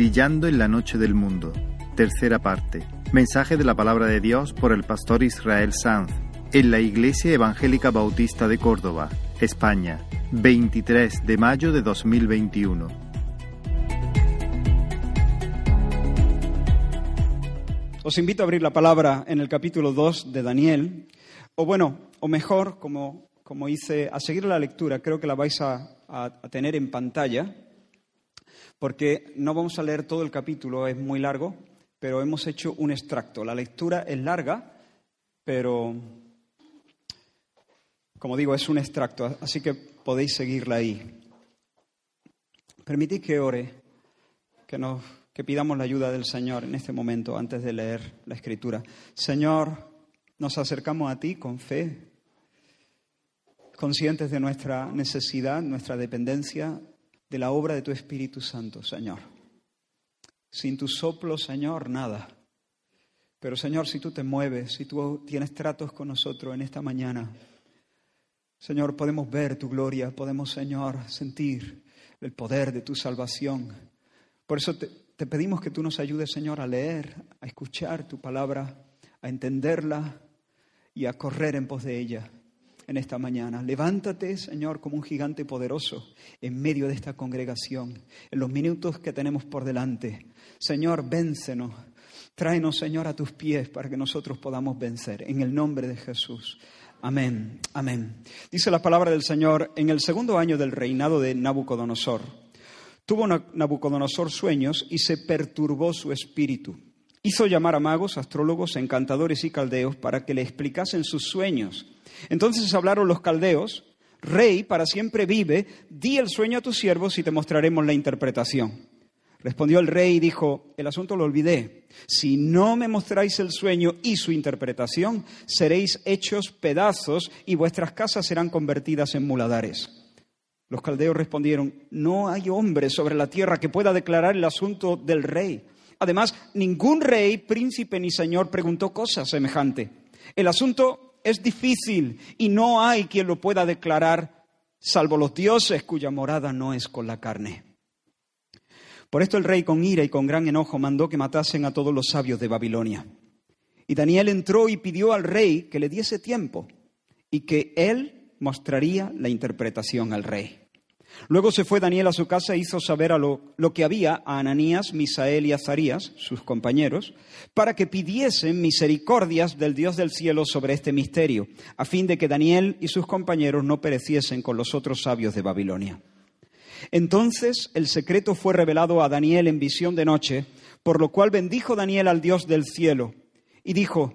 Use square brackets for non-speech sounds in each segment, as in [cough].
Brillando en la noche del mundo. Tercera parte. Mensaje de la palabra de Dios por el pastor Israel Sanz en la Iglesia Evangélica Bautista de Córdoba, España, 23 de mayo de 2021. Os invito a abrir la palabra en el capítulo 2 de Daniel, o bueno, o mejor, como, como hice, a seguir la lectura, creo que la vais a, a tener en pantalla porque no vamos a leer todo el capítulo, es muy largo, pero hemos hecho un extracto. La lectura es larga, pero, como digo, es un extracto, así que podéis seguirla ahí. Permitid que ore, que, nos, que pidamos la ayuda del Señor en este momento, antes de leer la Escritura. Señor, nos acercamos a ti con fe, conscientes de nuestra necesidad, nuestra dependencia de la obra de tu Espíritu Santo, Señor. Sin tu soplo, Señor, nada. Pero, Señor, si tú te mueves, si tú tienes tratos con nosotros en esta mañana, Señor, podemos ver tu gloria, podemos, Señor, sentir el poder de tu salvación. Por eso te, te pedimos que tú nos ayudes, Señor, a leer, a escuchar tu palabra, a entenderla y a correr en pos de ella en esta mañana. Levántate, Señor, como un gigante poderoso en medio de esta congregación, en los minutos que tenemos por delante. Señor, véncenos. Tráenos, Señor, a tus pies para que nosotros podamos vencer. En el nombre de Jesús. Amén, amén. Dice la palabra del Señor, en el segundo año del reinado de Nabucodonosor, tuvo Nabucodonosor sueños y se perturbó su espíritu. Hizo llamar a magos, astrólogos, encantadores y caldeos para que le explicasen sus sueños. Entonces hablaron los caldeos, Rey, para siempre vive, di el sueño a tus siervos y te mostraremos la interpretación. Respondió el rey y dijo, el asunto lo olvidé. Si no me mostráis el sueño y su interpretación, seréis hechos pedazos y vuestras casas serán convertidas en muladares. Los caldeos respondieron, no hay hombre sobre la tierra que pueda declarar el asunto del rey. Además, ningún rey, príncipe ni señor preguntó cosa semejante. El asunto es difícil y no hay quien lo pueda declarar salvo los dioses cuya morada no es con la carne. Por esto el rey con ira y con gran enojo mandó que matasen a todos los sabios de Babilonia. Y Daniel entró y pidió al rey que le diese tiempo y que él mostraría la interpretación al rey. Luego se fue Daniel a su casa e hizo saber a lo, que había a Ananías, Misael y Azarías, sus compañeros, para que pidiesen misericordias del Dios del cielo sobre este misterio, a fin de que Daniel y sus compañeros no pereciesen con los otros sabios de Babilonia. Entonces el secreto fue revelado a Daniel en visión de noche, por lo cual bendijo Daniel al Dios del cielo y dijo,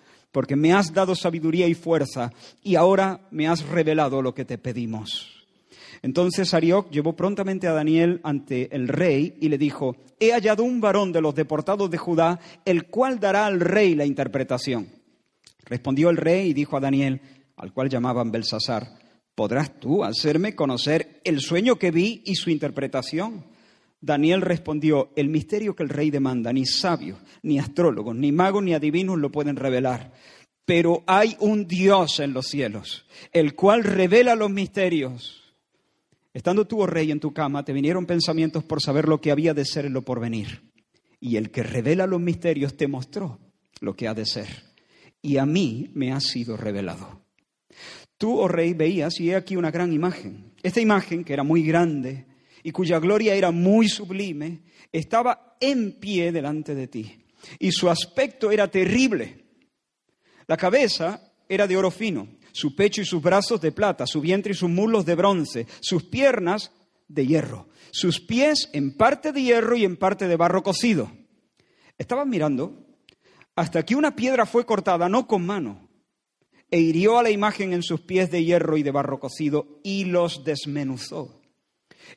porque me has dado sabiduría y fuerza, y ahora me has revelado lo que te pedimos. Entonces Arioc llevó prontamente a Daniel ante el rey y le dijo, he hallado un varón de los deportados de Judá, el cual dará al rey la interpretación. Respondió el rey y dijo a Daniel, al cual llamaban Belsasar, ¿podrás tú hacerme conocer el sueño que vi y su interpretación? Daniel respondió, el misterio que el rey demanda, ni sabios, ni astrólogos, ni magos, ni adivinos lo pueden revelar. Pero hay un Dios en los cielos, el cual revela los misterios. Estando tú, oh rey, en tu cama, te vinieron pensamientos por saber lo que había de ser en lo porvenir. Y el que revela los misterios te mostró lo que ha de ser. Y a mí me ha sido revelado. Tú, oh rey, veías, y he aquí una gran imagen. Esta imagen, que era muy grande, y cuya gloria era muy sublime, estaba en pie delante de ti. Y su aspecto era terrible. La cabeza era de oro fino, su pecho y sus brazos de plata, su vientre y sus muslos de bronce, sus piernas de hierro, sus pies en parte de hierro y en parte de barro cocido. Estaban mirando hasta que una piedra fue cortada, no con mano, e hirió a la imagen en sus pies de hierro y de barro cocido y los desmenuzó.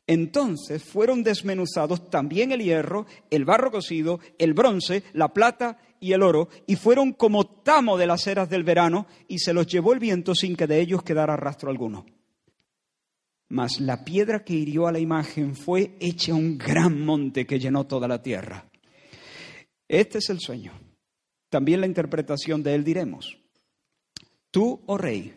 Entonces fueron desmenuzados también el hierro, el barro cocido, el bronce, la plata y el oro, y fueron como tamo de las eras del verano, y se los llevó el viento sin que de ellos quedara rastro alguno. Mas la piedra que hirió a la imagen fue hecha un gran monte que llenó toda la tierra. Este es el sueño. También la interpretación de él diremos. Tú, oh rey,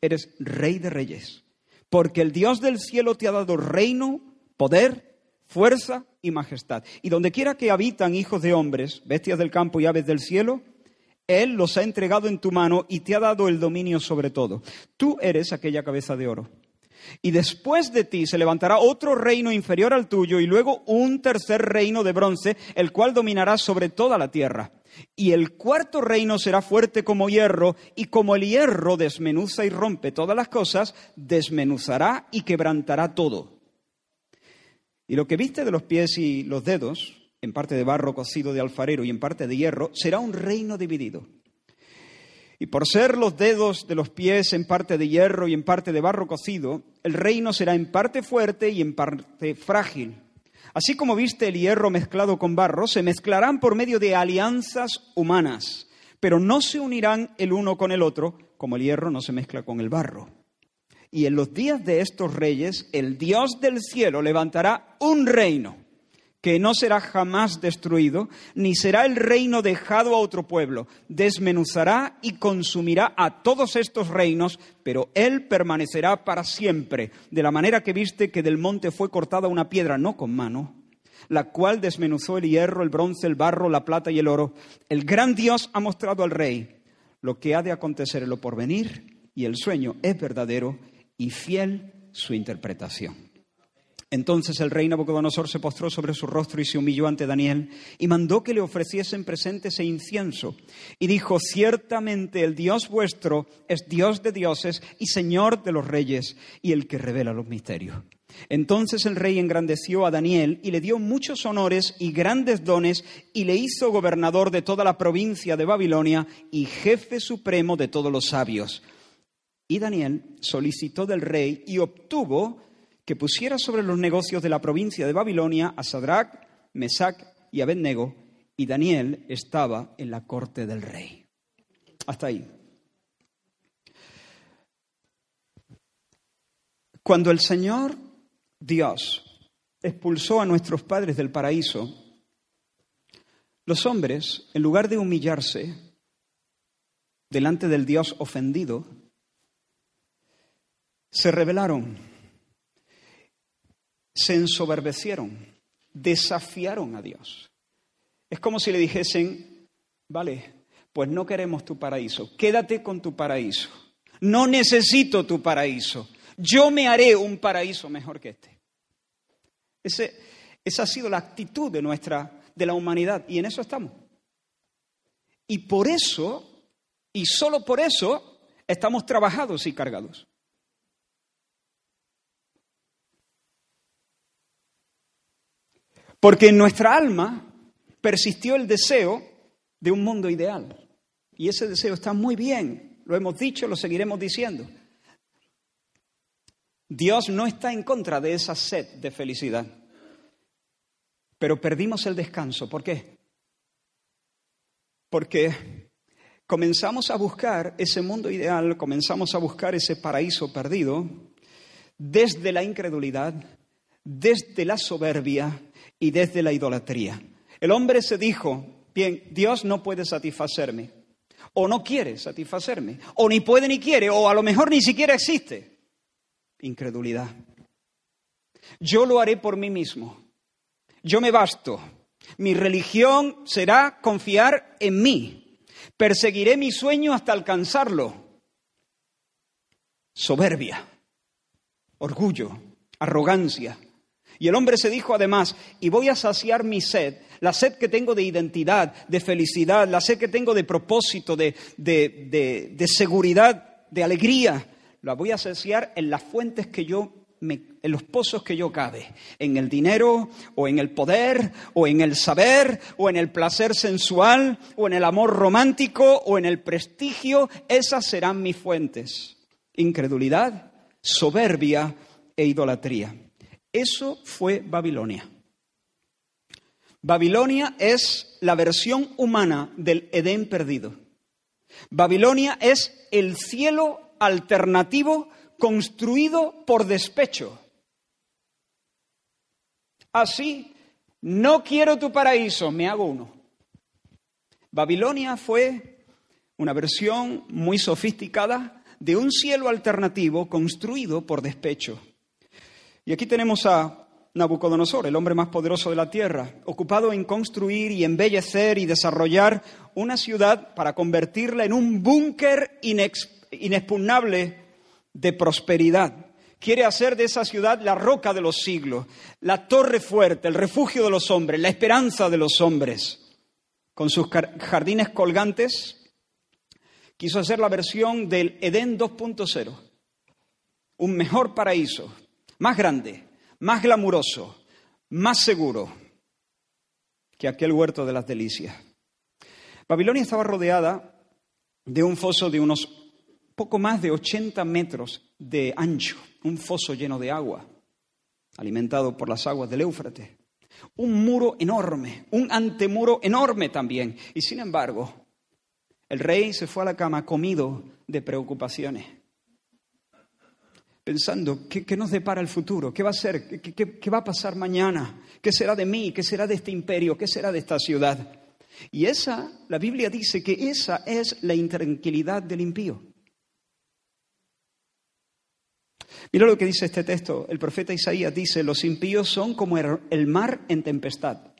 eres rey de reyes porque el Dios del cielo te ha dado reino, poder, fuerza y majestad. Y donde quiera que habitan hijos de hombres, bestias del campo y aves del cielo, Él los ha entregado en tu mano y te ha dado el dominio sobre todo. Tú eres aquella cabeza de oro. Y después de ti se levantará otro reino inferior al tuyo y luego un tercer reino de bronce, el cual dominará sobre toda la tierra. Y el cuarto reino será fuerte como hierro, y como el hierro desmenuza y rompe todas las cosas, desmenuzará y quebrantará todo. Y lo que viste de los pies y los dedos, en parte de barro cocido de alfarero y en parte de hierro, será un reino dividido. Y por ser los dedos de los pies en parte de hierro y en parte de barro cocido, el reino será en parte fuerte y en parte frágil. Así como viste el hierro mezclado con barro, se mezclarán por medio de alianzas humanas, pero no se unirán el uno con el otro, como el hierro no se mezcla con el barro. Y en los días de estos reyes, el Dios del cielo levantará un reino que no será jamás destruido, ni será el reino dejado a otro pueblo. Desmenuzará y consumirá a todos estos reinos, pero él permanecerá para siempre, de la manera que viste que del monte fue cortada una piedra, no con mano, la cual desmenuzó el hierro, el bronce, el barro, la plata y el oro. El gran Dios ha mostrado al rey lo que ha de acontecer en lo porvenir, y el sueño es verdadero y fiel su interpretación. Entonces el rey Nabucodonosor se postró sobre su rostro y se humilló ante Daniel y mandó que le ofreciesen presentes e incienso. Y dijo, ciertamente el Dios vuestro es Dios de dioses y Señor de los reyes y el que revela los misterios. Entonces el rey engrandeció a Daniel y le dio muchos honores y grandes dones y le hizo gobernador de toda la provincia de Babilonia y jefe supremo de todos los sabios. Y Daniel solicitó del rey y obtuvo que pusiera sobre los negocios de la provincia de Babilonia a Sadrach, Mesach y Abednego, y Daniel estaba en la corte del rey. Hasta ahí. Cuando el Señor Dios expulsó a nuestros padres del paraíso, los hombres, en lugar de humillarse delante del Dios ofendido, se rebelaron se ensoberbecieron, desafiaron a Dios. Es como si le dijesen, vale, pues no queremos tu paraíso, quédate con tu paraíso. No necesito tu paraíso. Yo me haré un paraíso mejor que este. Ese, esa ha sido la actitud de nuestra, de la humanidad, y en eso estamos. Y por eso, y solo por eso, estamos trabajados y cargados. Porque en nuestra alma persistió el deseo de un mundo ideal. Y ese deseo está muy bien, lo hemos dicho, lo seguiremos diciendo. Dios no está en contra de esa sed de felicidad. Pero perdimos el descanso. ¿Por qué? Porque comenzamos a buscar ese mundo ideal, comenzamos a buscar ese paraíso perdido desde la incredulidad, desde la soberbia, y desde la idolatría. El hombre se dijo, bien, Dios no puede satisfacerme, o no quiere satisfacerme, o ni puede ni quiere, o a lo mejor ni siquiera existe. Incredulidad. Yo lo haré por mí mismo. Yo me basto. Mi religión será confiar en mí. Perseguiré mi sueño hasta alcanzarlo. Soberbia, orgullo, arrogancia, y el hombre se dijo además, y voy a saciar mi sed, la sed que tengo de identidad, de felicidad, la sed que tengo de propósito, de, de, seguridad, de alegría, la voy a saciar en las fuentes que yo, en los pozos que yo cabe, en el dinero, o en el poder, o en el saber, o en el placer sensual, o en el amor romántico, o en el prestigio, esas serán mis fuentes. Incredulidad, soberbia e idolatría. Eso fue Babilonia. Babilonia es la versión humana del Edén perdido. Babilonia es el cielo alternativo construido por despecho. Así, no quiero tu paraíso, me hago uno. Babilonia fue una versión muy sofisticada de un cielo alternativo construido por despecho. Y aquí tenemos a Nabucodonosor, el hombre más poderoso de la tierra, ocupado en construir y embellecer y desarrollar una ciudad para convertirla en un búnker inexpugnable de prosperidad. Quiere hacer de esa ciudad la roca de los siglos, la torre fuerte, el refugio de los hombres, la esperanza de los hombres. Con sus jardines colgantes, quiso hacer la versión del Edén 2.0, un mejor paraíso, más grande, más glamuroso, más seguro que aquel huerto de las delicias. Babilonia estaba rodeada de un foso de unos poco más de 80 metros de ancho, un foso lleno de agua, alimentado por las aguas del Éufrates. Un muro enorme, un antemuro enorme también. Y sin embargo, el rey se fue a la cama comido de preocupaciones pensando, ¿qué, nos depara el futuro? ¿Qué va a ser? ¿Qué, ¿Qué, va a pasar mañana? ¿Qué será de mí? ¿Qué será de este imperio? ¿Qué será de esta ciudad? Y esa, la Biblia dice que esa es la intranquilidad del impío. Mira lo que dice este texto. El profeta Isaías dice, los impíos son como el mar en tempestad,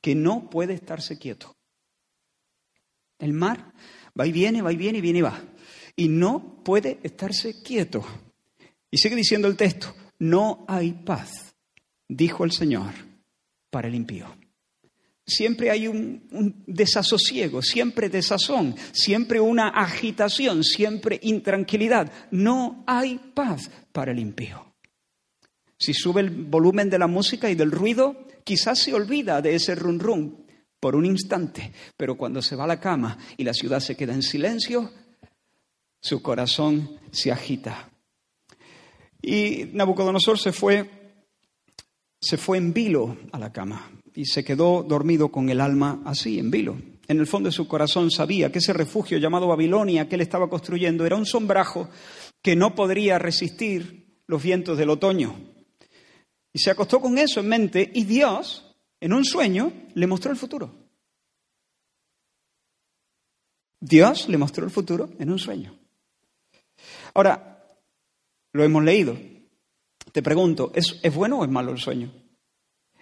que no puede estarse quieto. El mar va y viene, va y viene y viene y va. Y no puede estarse quieto. Y sigue diciendo el texto, no hay paz, dijo el Señor, para el impío. Siempre hay un, desasosiego, siempre desazón, siempre una agitación, siempre intranquilidad. No hay paz para el impío. Si sube el volumen de la música y del ruido, quizás se olvida de ese run run por un instante, pero cuando se va a la cama y la ciudad se queda en silencio, su corazón se agita. Y Nabucodonosor se fue, se fue en vilo a la cama y se quedó dormido con el alma así, en vilo. En el fondo de su corazón sabía que ese refugio llamado Babilonia que él estaba construyendo era un sombrajo que no podría resistir los vientos del otoño. Y se acostó con eso en mente y Dios, en un sueño, le mostró el futuro. Dios le mostró el futuro en un sueño. Ahora, lo hemos leído. Te pregunto, ¿es, bueno o es malo el sueño?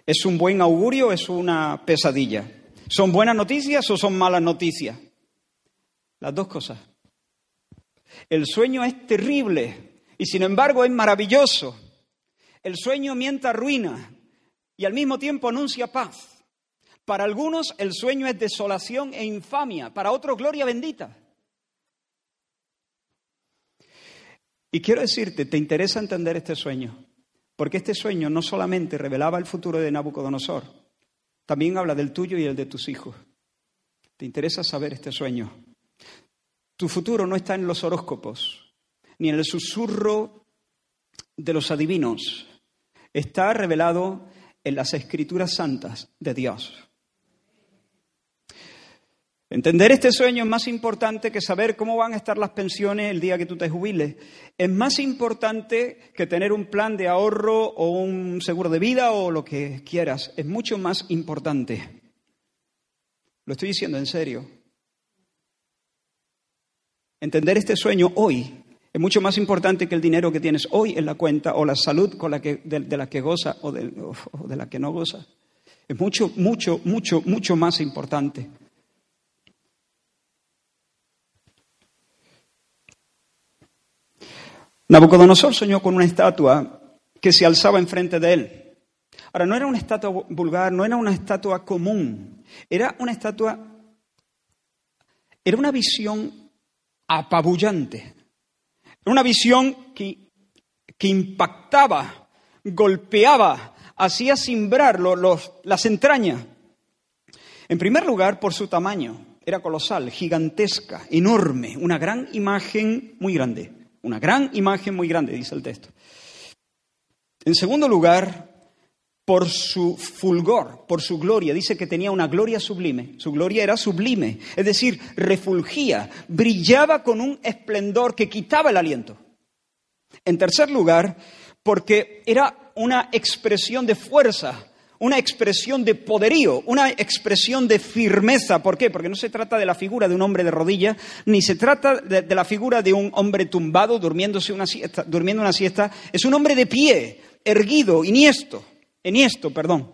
¿Es un buen augurio o es una pesadilla? ¿Son buenas noticias o son malas noticias? Las dos cosas. El sueño es terrible y sin embargo es maravilloso. El sueño mienta ruina y al mismo tiempo anuncia paz. Para algunos el sueño es desolación e infamia, para otros gloria bendita. Y quiero decirte, te interesa entender este sueño, porque este sueño no solamente revelaba el futuro de Nabucodonosor, también habla del tuyo y el de tus hijos. Te interesa saber este sueño. Tu futuro no está en los horóscopos, ni en el susurro de los adivinos. Está revelado en las escrituras santas de Dios. Entender este sueño es más importante que saber cómo van a estar las pensiones el día que tú te jubiles. Es más importante que tener un plan de ahorro o un seguro de vida o lo que quieras. Es mucho más importante. Lo estoy diciendo en serio. Entender este sueño hoy es mucho más importante que el dinero que tienes hoy en la cuenta o la salud con la que, de, la que goza o de, la que no goza. Es mucho, mucho, mucho, mucho más importante. Nabucodonosor soñó con una estatua que se alzaba enfrente de él. Ahora, no era una estatua vulgar, no era una estatua común, era una estatua, era una visión apabullante, una visión que, que impactaba, golpeaba, hacía simbrar las entrañas. En primer lugar, por su tamaño, era colosal, gigantesca, enorme, una gran imagen muy grande. Una gran imagen muy grande, dice el texto. En segundo lugar, por su fulgor, por su gloria. Dice que tenía una gloria sublime. Su gloria era sublime, es decir, refulgía, brillaba con un esplendor que quitaba el aliento. En tercer lugar, porque era una expresión de fuerza, una expresión de poderío, una expresión de firmeza. ¿Por qué? Porque no se trata de la figura de un hombre de rodillas, ni se trata de, la figura de un hombre tumbado durmiéndose una siesta, durmiendo una siesta. Es un hombre de pie, erguido, iniesto, enhiesto, perdón.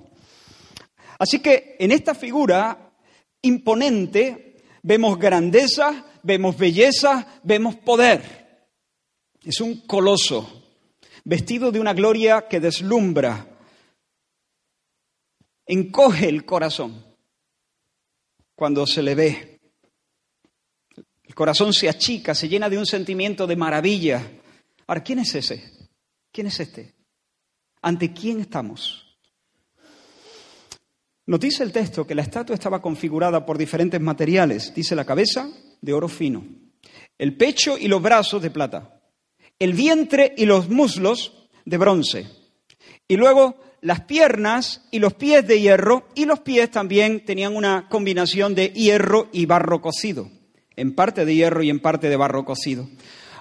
Así que en esta figura imponente vemos grandeza, vemos belleza, vemos poder. Es un coloso, vestido de una gloria que deslumbra, encoge el corazón cuando se le ve. El corazón se achica, se llena de un sentimiento de maravilla. Ahora, ¿quién es ese? ¿Quién es este? ¿Ante quién estamos? Nos dice el texto que la estatua estaba configurada por diferentes materiales. Dice la cabeza de oro fino, el pecho y los brazos de plata, el vientre y los muslos de bronce, y luego las piernas y los pies de hierro, y los pies también tenían una combinación de hierro y barro cocido, en parte de hierro y en parte de barro cocido.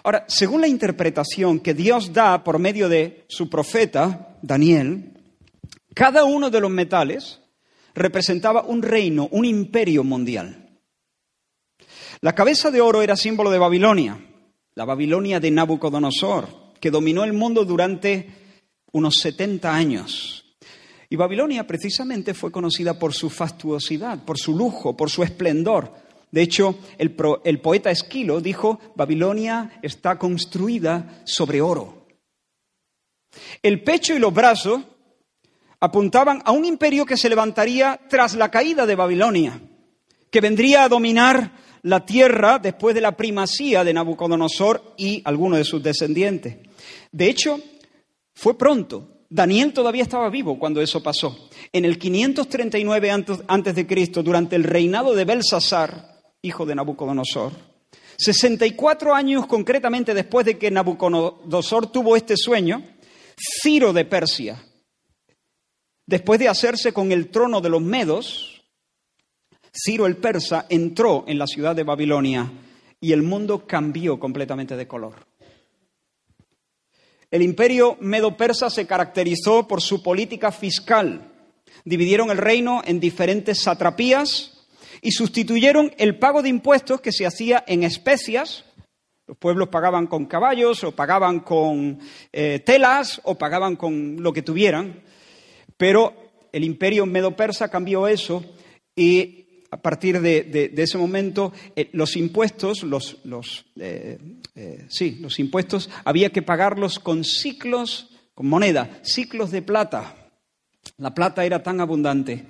Ahora, según la interpretación que Dios da por medio de su profeta, Daniel, cada uno de los metales representaba un reino, un imperio mundial. La cabeza de oro era símbolo de Babilonia, la Babilonia de Nabucodonosor, que dominó el mundo durante unos 70 años. Y Babilonia precisamente fue conocida por su fastuosidad, por su lujo, por su esplendor. De hecho, el, poeta Esquilo dijo, Babilonia está construida sobre oro. El pecho y los brazos apuntaban a un imperio que se levantaría tras la caída de Babilonia, que vendría a dominar la tierra después de la primacía de Nabucodonosor y algunos de sus descendientes. De hecho, fue pronto. Daniel todavía estaba vivo cuando eso pasó. En el 539 antes de Cristo, durante el reinado de Belsasar, hijo de Nabucodonosor, 64 años concretamente después de que Nabucodonosor tuvo este sueño, Ciro de Persia, después de hacerse con el trono de los medos, Ciro el persa entró en la ciudad de Babilonia y el mundo cambió completamente de color. El imperio medo-persa se caracterizó por su política fiscal. Dividieron el reino en diferentes satrapías y sustituyeron el pago de impuestos que se hacía en especias. Los pueblos pagaban con caballos o pagaban con eh, telas o pagaban con lo que tuvieran. Pero el imperio medo-persa cambió eso y a partir de, ese momento, eh, los impuestos, los, eh, eh, sí, los impuestos había que pagarlos con ciclos, con moneda, ciclos de plata. La plata era tan abundante.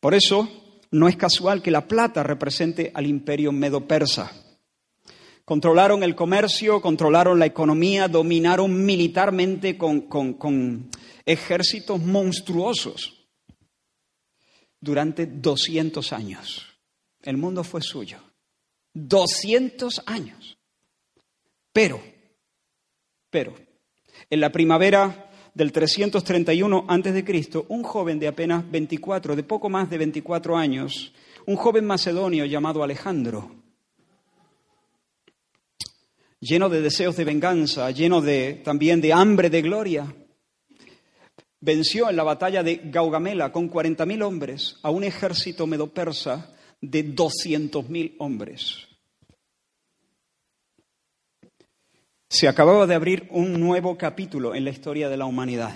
Por eso no es casual que la plata represente al imperio medo-persa. Controlaron el comercio, controlaron la economía, dominaron militarmente con ejércitos monstruosos durante 200 años. El mundo fue suyo. 200 años. Pero, pero, en la primavera del 331 a.C., un joven de apenas 24, de poco más de 24 años, un joven macedonio llamado Alejandro, lleno de deseos de venganza, lleno de, también de hambre de gloria, venció en la batalla de Gaugamela con 40.000 hombres a un ejército medo-persa de 200.000 hombres. Se acababa de abrir un nuevo capítulo en la historia de la humanidad.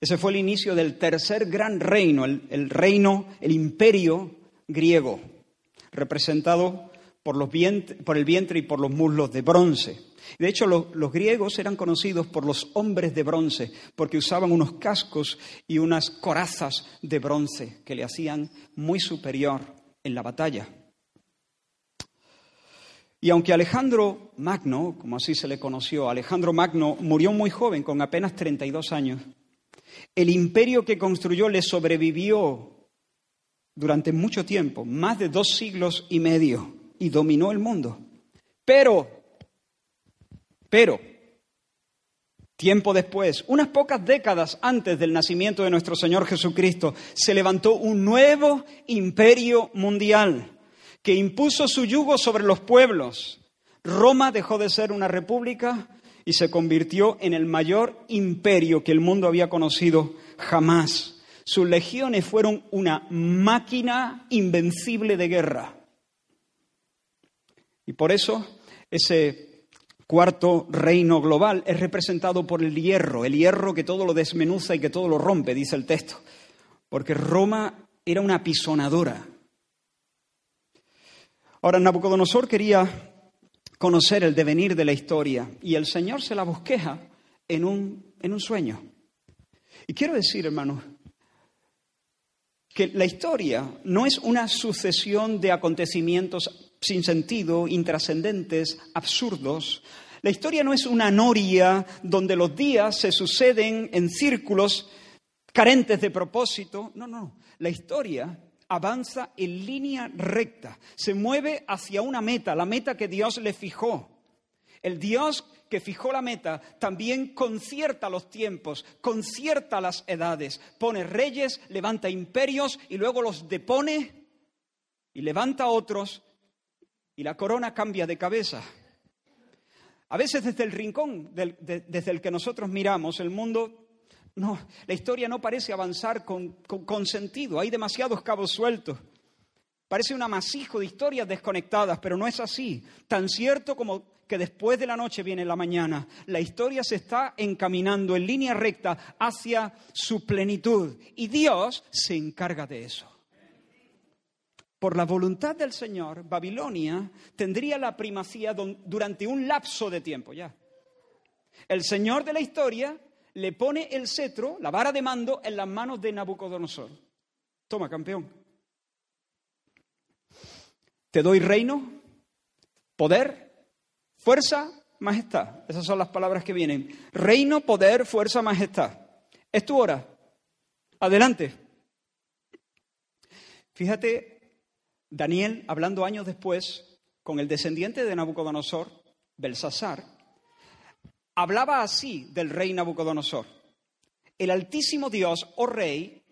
Ese fue el inicio del tercer gran reino, el, reino, el imperio griego, representado por, los por el vientre y por los muslos de bronce. De hecho, los, griegos eran conocidos por los hombres de bronce, porque usaban unos cascos y unas corazas de bronce que le hacían muy superior en la batalla. Y aunque Alejandro Magno, como así se le conoció, Alejandro Magno murió muy joven, con apenas 32 años, el imperio que construyó le sobrevivió durante mucho tiempo, más de dos siglos y medio, y dominó el mundo. Pero pero Tiempo después, unas pocas décadas antes del nacimiento de nuestro Señor Jesucristo, se levantó un nuevo imperio mundial que impuso su yugo sobre los pueblos. Roma dejó de ser una república y se convirtió en el mayor imperio que el mundo había conocido jamás. Sus legiones fueron una máquina invencible de guerra. Y por eso ese cuarto reino global es representado por el hierro, el hierro que todo lo desmenuza y que todo lo rompe, dice el texto, porque Roma era una pisonadora. Ahora, Nabucodonosor quería conocer el devenir de la historia y el Señor se la bosqueja en un, en un sueño. Y quiero decir, hermanos, que la historia no es una sucesión de acontecimientos sin sentido, intrascendentes, absurdos. La historia no es una noria donde los días se suceden en círculos carentes de propósito. No, no. La historia avanza en línea recta, se mueve hacia una meta, la meta que Dios le fijó. El Dios que fijó la meta también concierta los tiempos, concierta las edades, pone reyes, levanta imperios y luego los depone y levanta otros y la corona cambia de cabeza. A veces desde el rincón desde el que nosotros miramos el mundo, no, la historia no parece avanzar con, con sentido, hay demasiados cabos sueltos. Parece un amasijo de historias desconectadas, pero no es así. Tan cierto como que después de la noche viene la mañana, la historia se está encaminando en línea recta hacia su plenitud y Dios se encarga de eso. Por la voluntad del Señor, Babilonia tendría la primacía durante un lapso de tiempo ya. El Señor de la historia le pone el cetro, la vara de mando, en las manos de Nabucodonosor. Toma, campeón. Te doy reino, poder, fuerza, majestad. Esas son las palabras que vienen. Reino, poder, fuerza, majestad. Es tu hora. Adelante. Fíjate Daniel, hablando años después con el descendiente de Nabucodonosor, Belsasar, hablaba así del rey Nabucodonosor. El altísimo Dios, oh rey,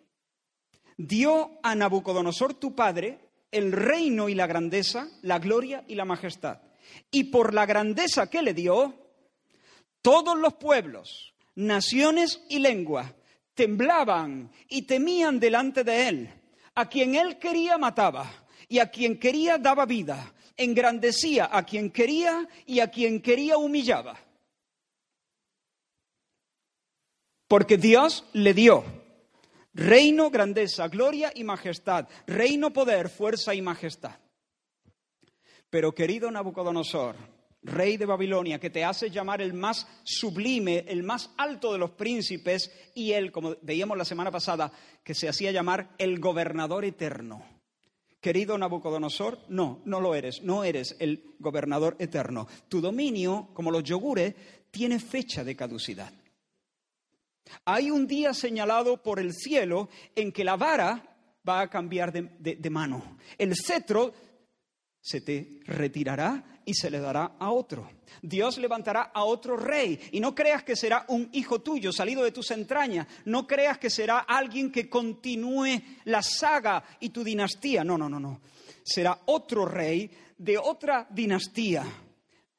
dio a Nabucodonosor tu padre el reino y la grandeza, la gloria y la majestad. Y por la grandeza que le dio, todos los pueblos, naciones y lenguas temblaban y temían delante de él. A quien él quería mataba y a quien quería daba vida, engrandecía a quien quería y a quien quería humillaba. Porque Dios le dio reino, grandeza, gloria y majestad, reino, poder, fuerza y majestad. Pero querido Nabucodonosor, rey de Babilonia, que te hace llamar el más sublime, el más alto de los príncipes, y él, como veíamos la semana pasada, que se hacía llamar el gobernador eterno. Querido Nabucodonosor, no, no lo eres, no eres el gobernador eterno. Tu dominio, como los yogures, tiene fecha de caducidad. Hay un día señalado por el cielo en que la vara va a cambiar de, de mano. El cetro se te retirará y se le dará a otro. Dios levantará a otro rey y no creas que será un hijo tuyo salido de tus entrañas, no creas que será alguien que continúe la saga y tu dinastía, no, no, no, no. Será otro rey de otra dinastía.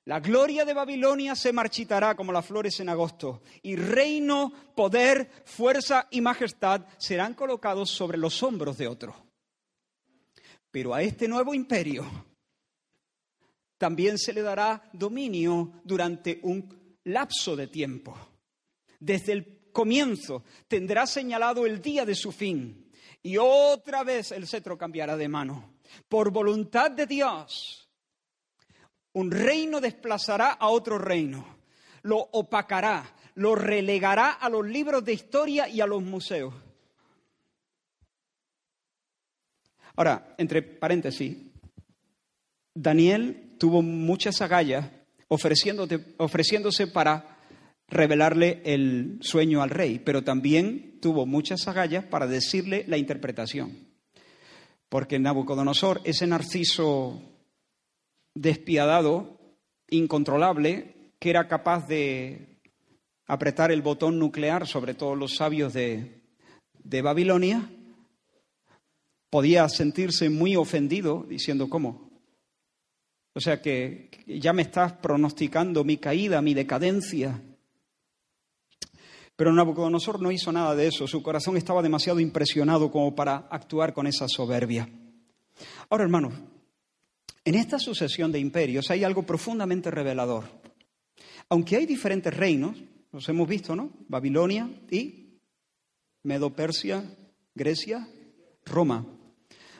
La gloria de Babilonia se marchitará como las flores en agosto, y reino, poder, fuerza y majestad serán colocados sobre los hombros de otro. Pero a este nuevo imperio también se le dará dominio durante un lapso de tiempo. Desde el comienzo tendrá señalado el día de su fin y otra vez el cetro cambiará de mano. Por voluntad de Dios, un reino desplazará a otro reino, lo opacará, lo relegará a los libros de historia y a los museos. Ahora, entre paréntesis, Daniel tuvo muchas agallas ofreciéndose para revelarle el sueño al rey, pero también tuvo muchas agallas para decirle la interpretación. Porque Nabucodonosor, ese narciso despiadado, incontrolable, que era capaz de apretar el botón nuclear sobre todos los sabios de, de Babilonia, podía sentirse muy ofendido diciendo, ¿cómo? O sea que ya me estás pronosticando mi caída, mi decadencia. Pero Nabucodonosor no hizo nada de eso, su corazón estaba demasiado impresionado como para actuar con esa soberbia. Ahora, hermanos, en esta sucesión de imperios hay algo profundamente revelador. Aunque hay diferentes reinos, los hemos visto, ¿no? Babilonia y Medo-Persia, Grecia, Roma.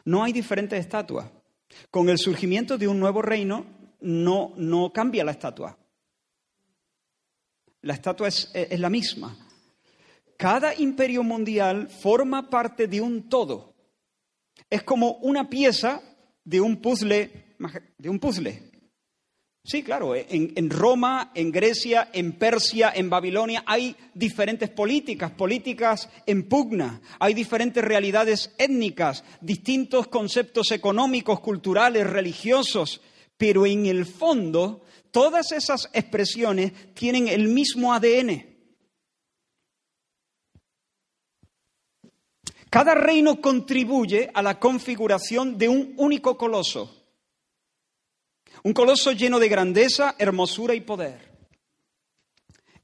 No hay diferentes estatuas. Con el surgimiento de un nuevo reino no, no cambia la estatua. La estatua es, es la misma. Cada imperio mundial forma parte de un todo. Es como una pieza de un puzzle, de un puzzle. Sí, claro, en, en, Roma, en Grecia, en Persia, en Babilonia hay diferentes políticas, políticas en pugna, hay diferentes realidades étnicas, distintos conceptos económicos, culturales, religiosos, pero en el fondo todas esas expresiones tienen el mismo ADN. Cada reino contribuye a la configuración de un único coloso. Un coloso lleno de grandeza, hermosura y poder.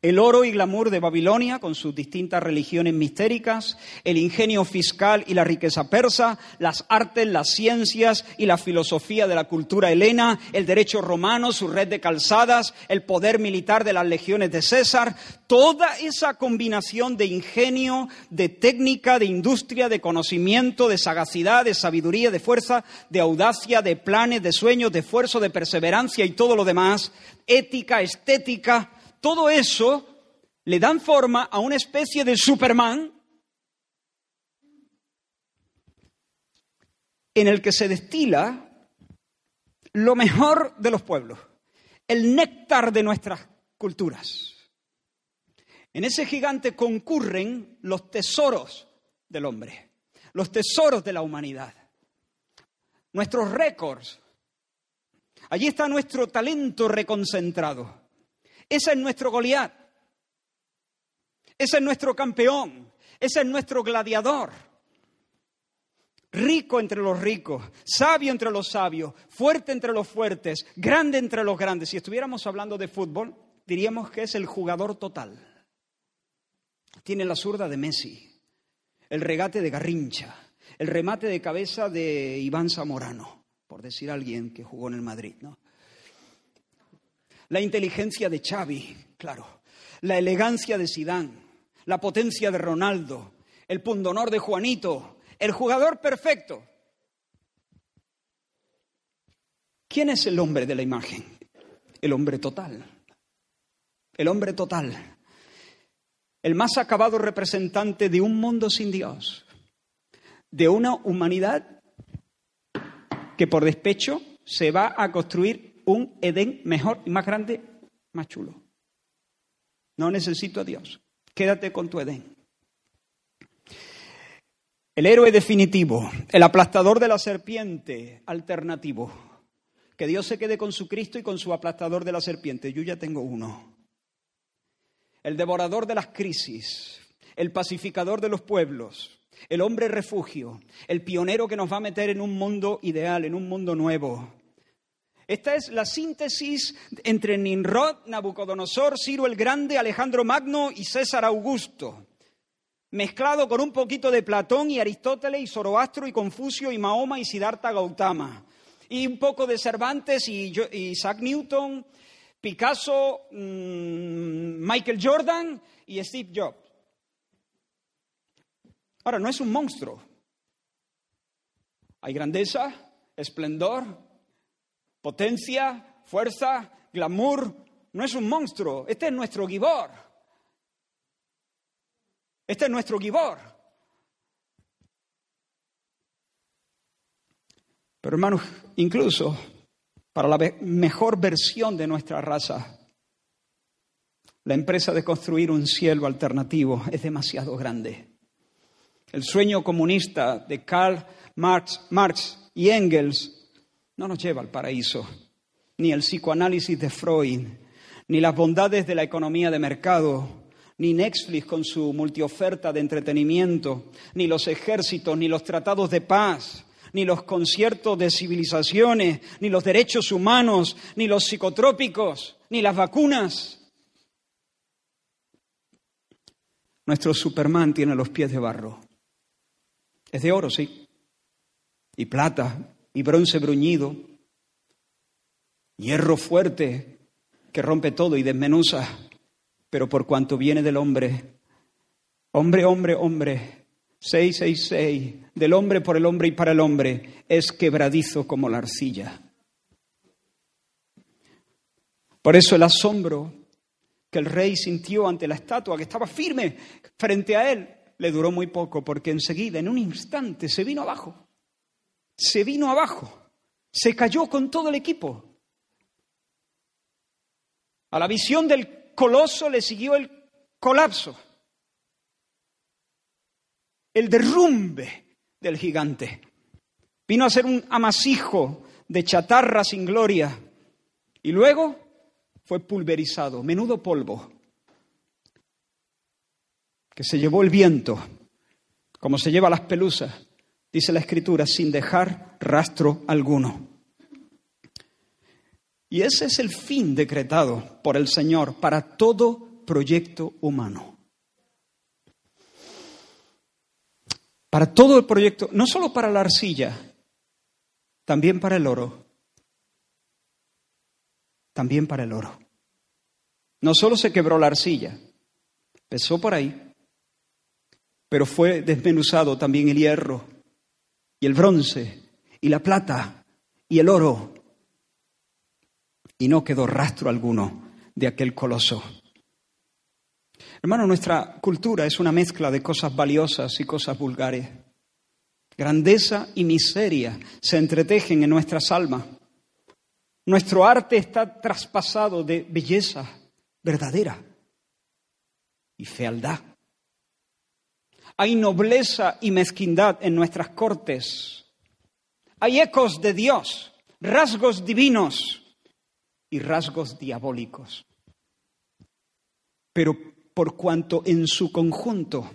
El oro y glamour de Babilonia, con sus distintas religiones mistéricas, el ingenio fiscal y la riqueza persa, las artes, las ciencias y la filosofía de la cultura helena, el derecho romano, su red de calzadas, el poder militar de las legiones de César, toda esa combinación de ingenio, de técnica, de industria, de conocimiento, de sagacidad, de sabiduría, de fuerza, de audacia, de planes, de sueños, de esfuerzo, de perseverancia y todo lo demás, ética, estética, todo eso le dan forma a una especie de Superman en el que se destila lo mejor de los pueblos, el néctar de nuestras culturas. En ese gigante concurren los tesoros del hombre, los tesoros de la humanidad, nuestros récords. Allí está nuestro talento reconcentrado. Ese es nuestro Goliat. Ese es nuestro campeón. Ese es nuestro gladiador. Rico entre los ricos, sabio entre los sabios, fuerte entre los fuertes, grande entre los grandes. Si estuviéramos hablando de fútbol, diríamos que es el jugador total. Tiene la zurda de Messi, el regate de Garrincha, el remate de cabeza de Iván Zamorano, por decir alguien que jugó en el Madrid, ¿no? La inteligencia de Xavi, claro, la elegancia de Sidán, la potencia de Ronaldo, el pundonor de Juanito, el jugador perfecto. ¿Quién es el hombre de la imagen? El hombre total. El hombre total. El más acabado representante de un mundo sin Dios. De una humanidad que por despecho se va a construir un Edén mejor y más grande, más chulo. No necesito a Dios. Quédate con tu Edén. El héroe definitivo, el aplastador de la serpiente alternativo. Que Dios se quede con su Cristo y con su aplastador de la serpiente. Yo ya tengo uno. El devorador de las crisis, el pacificador de los pueblos, el hombre refugio, el pionero que nos va a meter en un mundo ideal, en un mundo nuevo, esta es la síntesis entre Nimrod, Nabucodonosor, Ciro el Grande, Alejandro Magno y César Augusto, mezclado con un poquito de Platón y Aristóteles y Zoroastro y Confucio y Mahoma y Siddhartha Gautama, y un poco de Cervantes y Isaac Newton, Picasso, mm, Michael Jordan y Steve Jobs. Ahora, no es un monstruo. Hay grandeza, esplendor, potencia, fuerza, glamour. No es un monstruo, este es nuestro Gibor. Este es nuestro Gibor. Pero hermanos, incluso para la mejor versión de nuestra raza, la empresa de construir un cielo alternativo es demasiado grande. El sueño comunista de Karl Marx, Marx y Engels no nos lleva al paraíso, ni el psicoanálisis de Freud, ni las bondades de la economía de mercado, ni Netflix con su multioferta de entretenimiento, ni los ejércitos, ni los tratados de paz, ni los conciertos de civilizaciones, ni los derechos humanos, ni los psicotrópicos, ni las vacunas. Nuestro Superman tiene los pies de barro. Es de oro, sí. Y plata, y bronce bruñido, hierro fuerte que rompe todo y desmenuza, pero por cuanto viene del hombre, hombre, hombre, hombre, 666, del hombre por el hombre y para el hombre, es quebradizo como la arcilla. Por eso el asombro que el rey sintió ante la estatua que estaba firme frente a él le duró muy poco, porque enseguida, en un instante, se vino abajo. Se vino abajo. Se cayó con todo el equipo. A la visión del coloso le siguió el colapso, el derrumbe del gigante. Vino a ser un amasijo de chatarra sin gloria y luego fue pulverizado, menudo polvo, que se llevó el viento, como se lleva las pelusas, dice la escritura, sin dejar rastro alguno. Y ese es el fin decretado por el Señor para todo proyecto humano. Para todo el proyecto, no solo para la arcilla, también para el oro. También para el oro. No solo se quebró la arcilla, pesó por ahí, pero fue desmenuzado también el hierro y el bronce y la plata y el oro y no quedó rastro alguno de aquel coloso. Hermano, nuestra cultura es una mezcla de cosas valiosas y cosas vulgares. Grandeza y miseria se entretejen en nuestras almas. Nuestro arte está traspasado de belleza verdadera y fealdad. Hay nobleza y mezquindad en nuestras cortes. Hay ecos de Dios, rasgos divinos y rasgos diabólicos. Pero por cuanto en su conjunto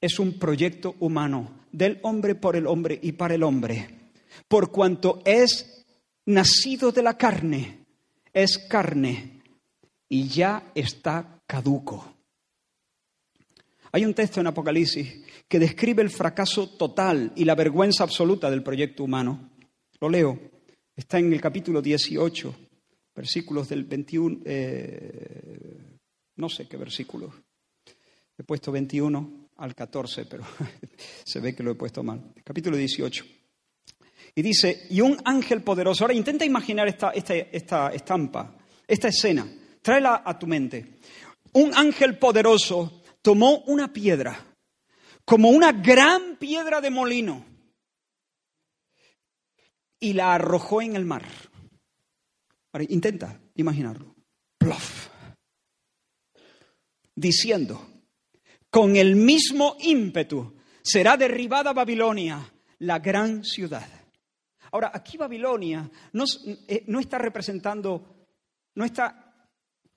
es un proyecto humano del hombre por el hombre y para el hombre, por cuanto es nacido de la carne, es carne y ya está caduco. Hay un texto en Apocalipsis que describe el fracaso total y la vergüenza absoluta del proyecto humano. Lo leo. Está en el capítulo 18, versículos del 21, eh, no sé qué versículos. He puesto 21 al 14, pero [laughs] se ve que lo he puesto mal. Capítulo 18. Y dice, y un ángel poderoso, ahora intenta imaginar esta, esta, esta estampa, esta escena, tráela a tu mente. Un ángel poderoso tomó una piedra, como una gran piedra de molino, y la arrojó en el mar intenta imaginarlo. Plof. Diciendo, con el mismo ímpetu será derribada Babilonia, la gran ciudad. Ahora, aquí Babilonia no, eh, no está representando, no está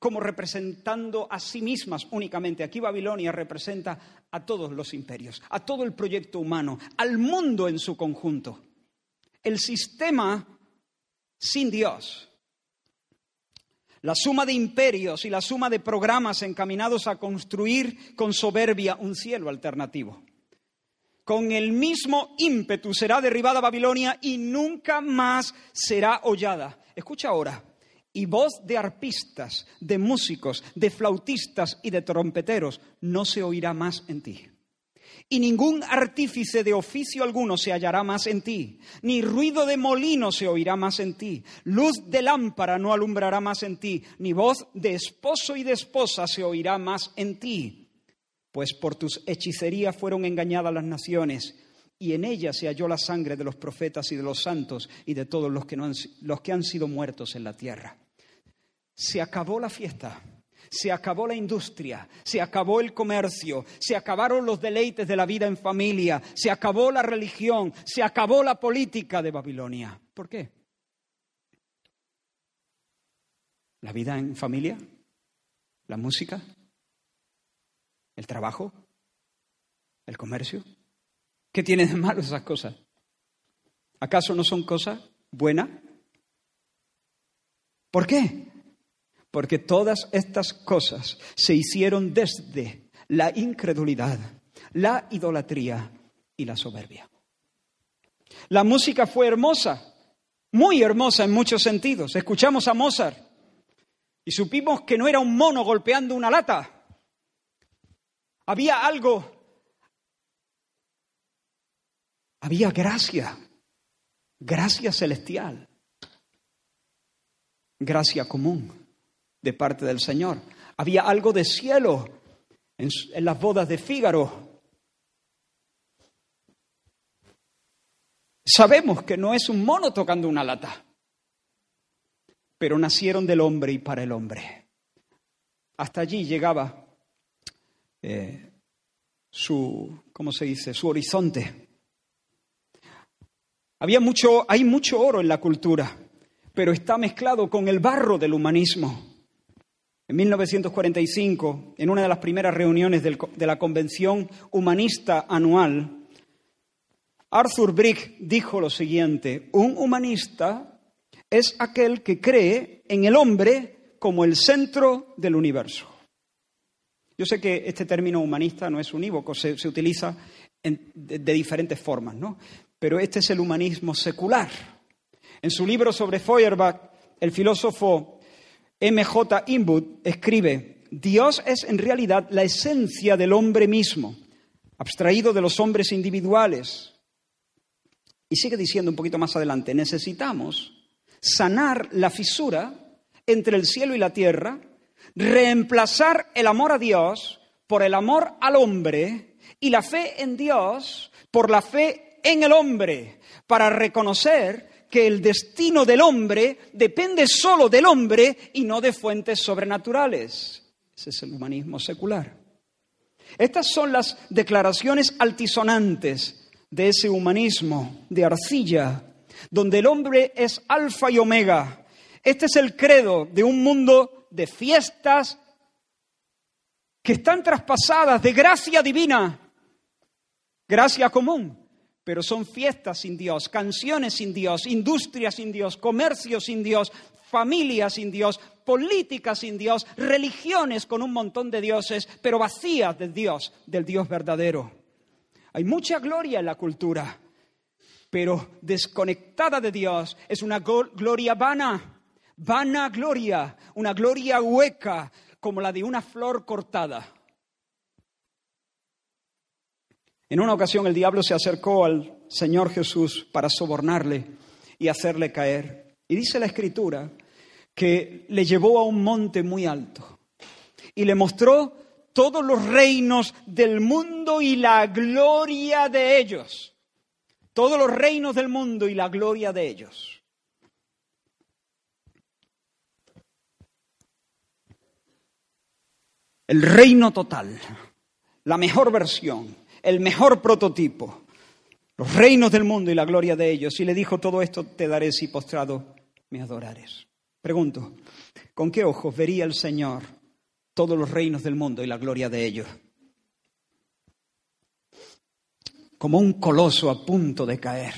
como representando a sí mismas únicamente. Aquí Babilonia representa a todos los imperios, a todo el proyecto humano, al mundo en su conjunto. El sistema sin Dios la suma de imperios y la suma de programas encaminados a construir con soberbia un cielo alternativo. Con el mismo ímpetu será derribada Babilonia y nunca más será hollada. Escucha ahora. Y voz de arpistas, de músicos, de flautistas y de trompeteros no se oirá más en ti. Y ningún artífice de oficio alguno se hallará más en ti, ni ruido de molino se oirá más en ti, luz de lámpara no alumbrará más en ti, ni voz de esposo y de esposa se oirá más en ti, pues por tus hechicerías fueron engañadas las naciones, y en ellas se halló la sangre de los profetas y de los santos y de todos los que, han, los que han sido muertos en la tierra. Se acabó la fiesta se acabó la industria, se acabó el comercio, se acabaron los deleites de la vida en familia, se acabó la religión, se acabó la política de Babilonia. ¿Por qué? ¿La vida en familia? ¿La música? ¿El trabajo? ¿El comercio? ¿Qué tiene de malo esas cosas? ¿Acaso no son cosas buenas? ¿Por qué? Porque todas estas cosas se hicieron desde la incredulidad, la idolatría y la soberbia. La música fue hermosa, muy hermosa en muchos sentidos. Escuchamos a Mozart y supimos que no era un mono golpeando una lata. Había algo, había gracia, gracia celestial, gracia común de parte del Señor. Había algo de cielo en, las bodas de Fígaro. Sabemos que no es un mono tocando una lata, pero nacieron del hombre y para el hombre. Hasta allí llegaba eh, su, ¿cómo se dice?, su horizonte. Había mucho, hay mucho oro en la cultura, pero está mezclado con el barro del humanismo. En 1945, en una de las primeras reuniones de la Convención Humanista Anual, Arthur Brigg dijo lo siguiente, un humanista es aquel que cree en el hombre como el centro del universo. Yo sé que este término humanista no es unívoco, se, utiliza de, de, diferentes formas, ¿no? Pero este es el humanismo secular. En su libro sobre Feuerbach, el filósofo M.J. Inwood escribe, Dios es en realidad la esencia del hombre mismo, abstraído de los hombres individuales. Y sigue diciendo un poquito más adelante, necesitamos sanar la fisura entre el cielo y la tierra, reemplazar el amor a Dios por el amor al hombre y la fe en Dios por la fe en el hombre, para reconocer que el destino del hombre depende solo del hombre y no de fuentes sobrenaturales. Ese es el humanismo secular. Estas son las declaraciones altisonantes de ese humanismo de arcilla, donde el hombre es alfa y omega. Este es el credo de un mundo de fiestas que están traspasadas de gracia divina, gracia común, pero son fiestas sin Dios, canciones sin Dios, industrias sin Dios, comercio sin Dios, familias sin Dios, políticas sin Dios, religiones con un montón de dioses, pero vacías de Dios, del Dios verdadero. Hay mucha gloria en la cultura, pero desconectada de Dios es una gloria vana, vana gloria, una gloria hueca como la de una flor cortada. En una ocasión el diablo se acercó al Señor Jesús para sobornarle y hacerle caer. Y dice la escritura que le llevó a un monte muy alto y le mostró todos los reinos del mundo y la gloria de ellos. Todos los reinos del mundo y la gloria de ellos. El reino total, la mejor versión, el mejor prototipo, los reinos del mundo y la gloria de ellos. Y le dijo, todo esto te daré si postrado me adorares. Pregunto, ¿con qué ojos vería el Señor todos los reinos del mundo y la gloria de ellos? Como un coloso a punto de caer,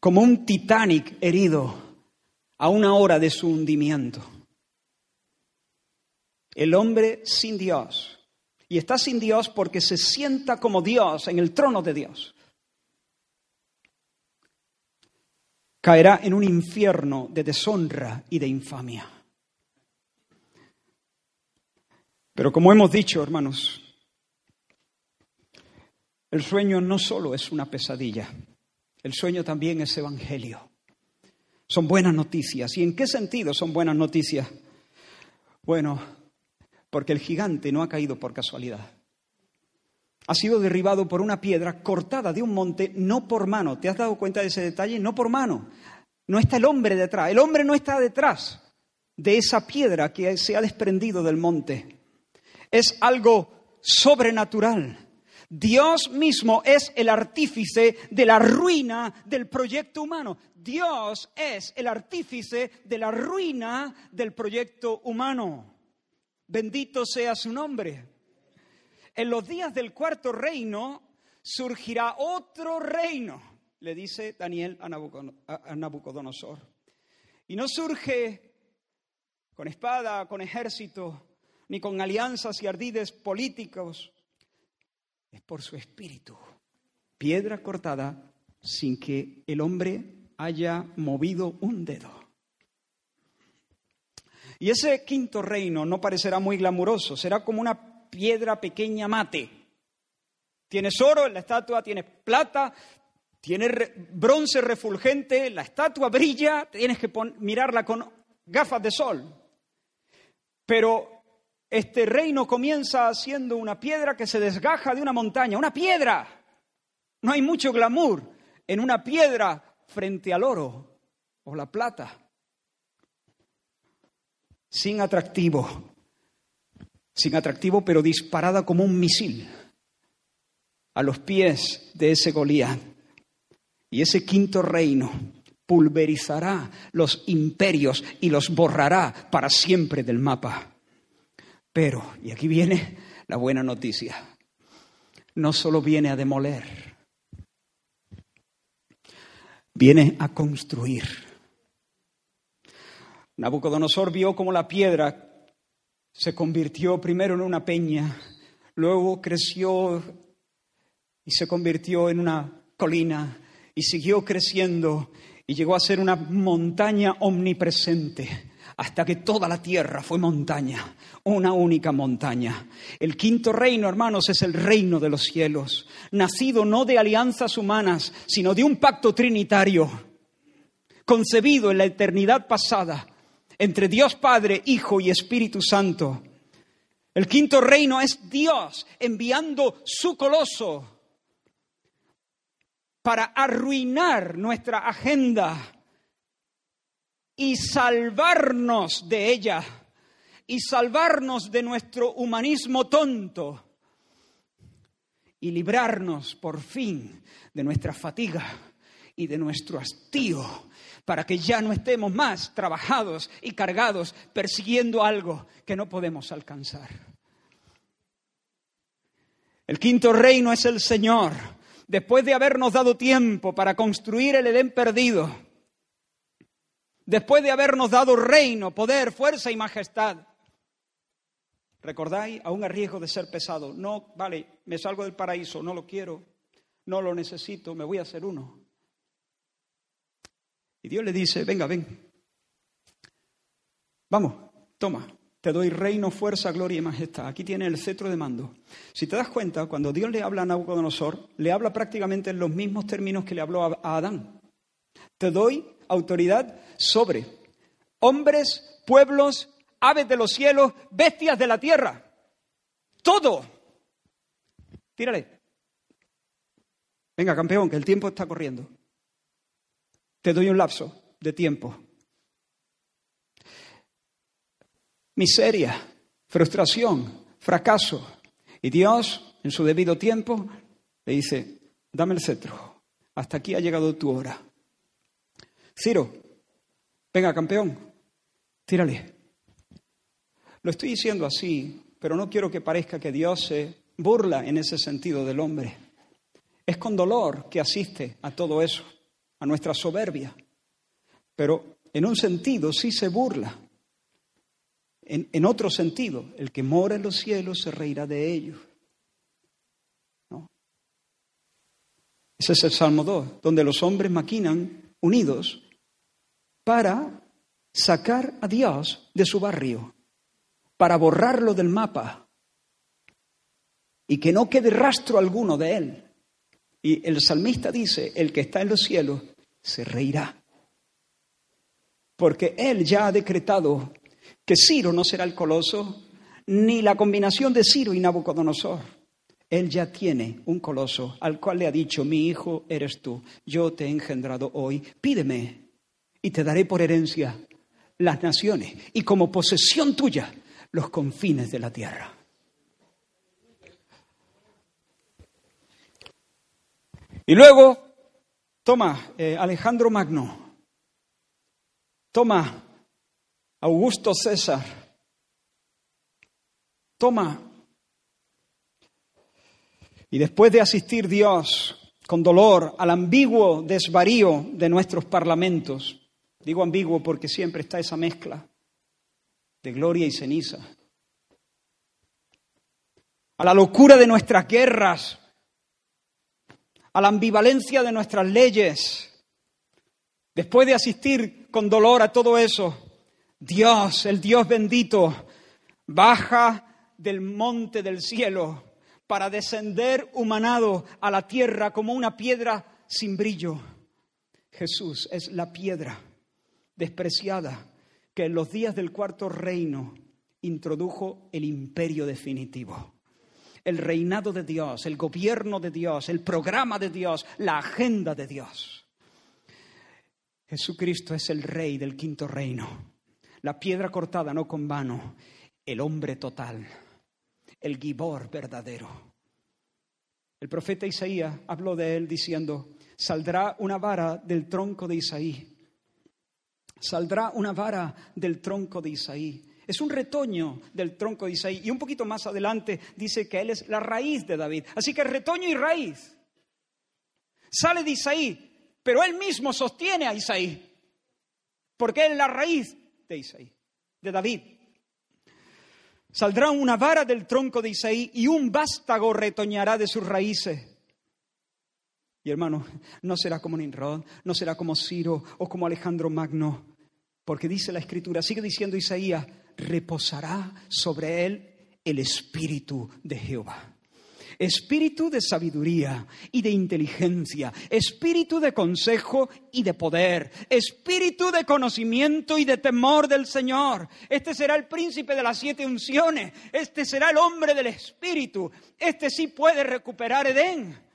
como un Titanic herido a una hora de su hundimiento. El hombre sin Dios y está sin Dios porque se sienta como Dios en el trono de Dios. Caerá en un infierno de deshonra y de infamia. Pero como hemos dicho, hermanos, el sueño no solo es una pesadilla, el sueño también es evangelio. Son buenas noticias. ¿Y en qué sentido son buenas noticias? Bueno, porque el gigante no ha caído por casualidad. Ha sido derribado por una piedra cortada de un monte, no por mano. ¿Te has dado cuenta de ese detalle? No por mano. No está el hombre detrás. El hombre no está detrás de esa piedra que se ha desprendido del monte. Es algo sobrenatural. Dios mismo es el artífice de la ruina del proyecto humano. Dios es el artífice de la ruina del proyecto humano. Bendito sea su nombre. En los días del cuarto reino surgirá otro reino, le dice Daniel a Nabucodonosor. Y no surge con espada, con ejército, ni con alianzas y ardides políticos. Es por su espíritu. Piedra cortada sin que el hombre haya movido un dedo. Y ese quinto reino no parecerá muy glamuroso, será como una piedra pequeña mate. Tienes oro en la estatua, tienes plata, tienes bronce refulgente, la estatua brilla, tienes que mirarla con gafas de sol. Pero este reino comienza siendo una piedra que se desgaja de una montaña, una piedra. No hay mucho glamour en una piedra frente al oro o la plata sin atractivo, sin atractivo, pero disparada como un misil a los pies de ese Goliat. Y ese quinto reino pulverizará los imperios y los borrará para siempre del mapa. Pero, y aquí viene la buena noticia, no solo viene a demoler, viene a construir. Nabucodonosor vio cómo la piedra se convirtió primero en una peña, luego creció y se convirtió en una colina y siguió creciendo y llegó a ser una montaña omnipresente hasta que toda la tierra fue montaña, una única montaña. El quinto reino, hermanos, es el reino de los cielos, nacido no de alianzas humanas, sino de un pacto trinitario, concebido en la eternidad pasada entre Dios Padre, Hijo y Espíritu Santo. El quinto reino es Dios enviando su coloso para arruinar nuestra agenda y salvarnos de ella y salvarnos de nuestro humanismo tonto y librarnos por fin de nuestra fatiga y de nuestro hastío para que ya no estemos más trabajados y cargados persiguiendo algo que no podemos alcanzar. El quinto reino es el Señor. Después de habernos dado tiempo para construir el Edén perdido, después de habernos dado reino, poder, fuerza y majestad, ¿recordáis? Aún a riesgo de ser pesado. No, vale, me salgo del paraíso, no lo quiero, no lo necesito, me voy a hacer uno. Y Dios le dice, venga, ven. Vamos, toma, te doy reino, fuerza, gloria y majestad. Aquí tiene el cetro de mando. Si te das cuenta, cuando Dios le habla a Nabucodonosor, le habla prácticamente en los mismos términos que le habló a Adán. Te doy autoridad sobre hombres, pueblos, aves de los cielos, bestias de la tierra. Todo. Tírale. Venga, campeón, que el tiempo está corriendo. Te doy un lapso de tiempo. Miseria, frustración, fracaso. Y Dios, en su debido tiempo, le dice, dame el cetro. Hasta aquí ha llegado tu hora. Ciro, venga, campeón, tírale. Lo estoy diciendo así, pero no quiero que parezca que Dios se burla en ese sentido del hombre. Es con dolor que asiste a todo eso a nuestra soberbia, pero en un sentido sí se burla. En, otro sentido, el que mora en los cielos se reirá de ellos. Ese es el Salmo 2, donde los hombres maquinan unidos para sacar a Dios de su barrio, para borrarlo del mapa y que no quede rastro alguno de él. Y el salmista dice, el que está en los cielos se reirá. Porque él ya ha decretado que Ciro no será el coloso, ni la combinación de Ciro y Nabucodonosor. Él ya tiene un coloso al cual le ha dicho, mi hijo eres tú, yo te he engendrado hoy, pídeme y te daré por herencia las naciones y como posesión tuya los confines de la tierra. Y luego, toma eh, Alejandro Magno, toma Augusto César, toma. Y después de asistir Dios con dolor al ambiguo desvarío de nuestros parlamentos, digo ambiguo porque siempre está esa mezcla de gloria y ceniza, a la locura de nuestras guerras, a la ambivalencia de nuestras leyes, después de asistir con dolor a todo eso, Dios, el Dios bendito, baja del monte del cielo para descender humanado a la tierra como una piedra sin brillo. Jesús es la piedra despreciada que en los días del cuarto reino introdujo el imperio definitivo. El reinado de Dios, el gobierno de Dios, el programa de Dios, la agenda de Dios. Jesucristo es el rey del quinto reino, la piedra cortada no con vano, el hombre total el Gibor verdadero. El profeta Isaías habló de él diciendo, saldrá una vara del tronco de Isaí. Saldrá una vara del tronco de Isaí. Es un retoño del tronco de Isaí. Y un poquito más adelante dice que él es la raíz de David. Así que retoño y raíz. Sale de Isaí, pero él mismo sostiene a Isaí. Porque él es la raíz de Isaí, de David. Saldrá una vara del tronco de Isaí y un vástago retoñará de sus raíces. Y hermano, no será como Nimrod, no será como Ciro o como Alejandro Magno, porque dice la Escritura, sigue diciendo Isaías, reposará sobre él el Espíritu de Jehová espíritu de sabiduría y de inteligencia, espíritu de consejo y de poder, espíritu de conocimiento y de temor del Señor. Este será el príncipe de las siete unciones, este será el hombre del espíritu, este sí puede recuperar Edén.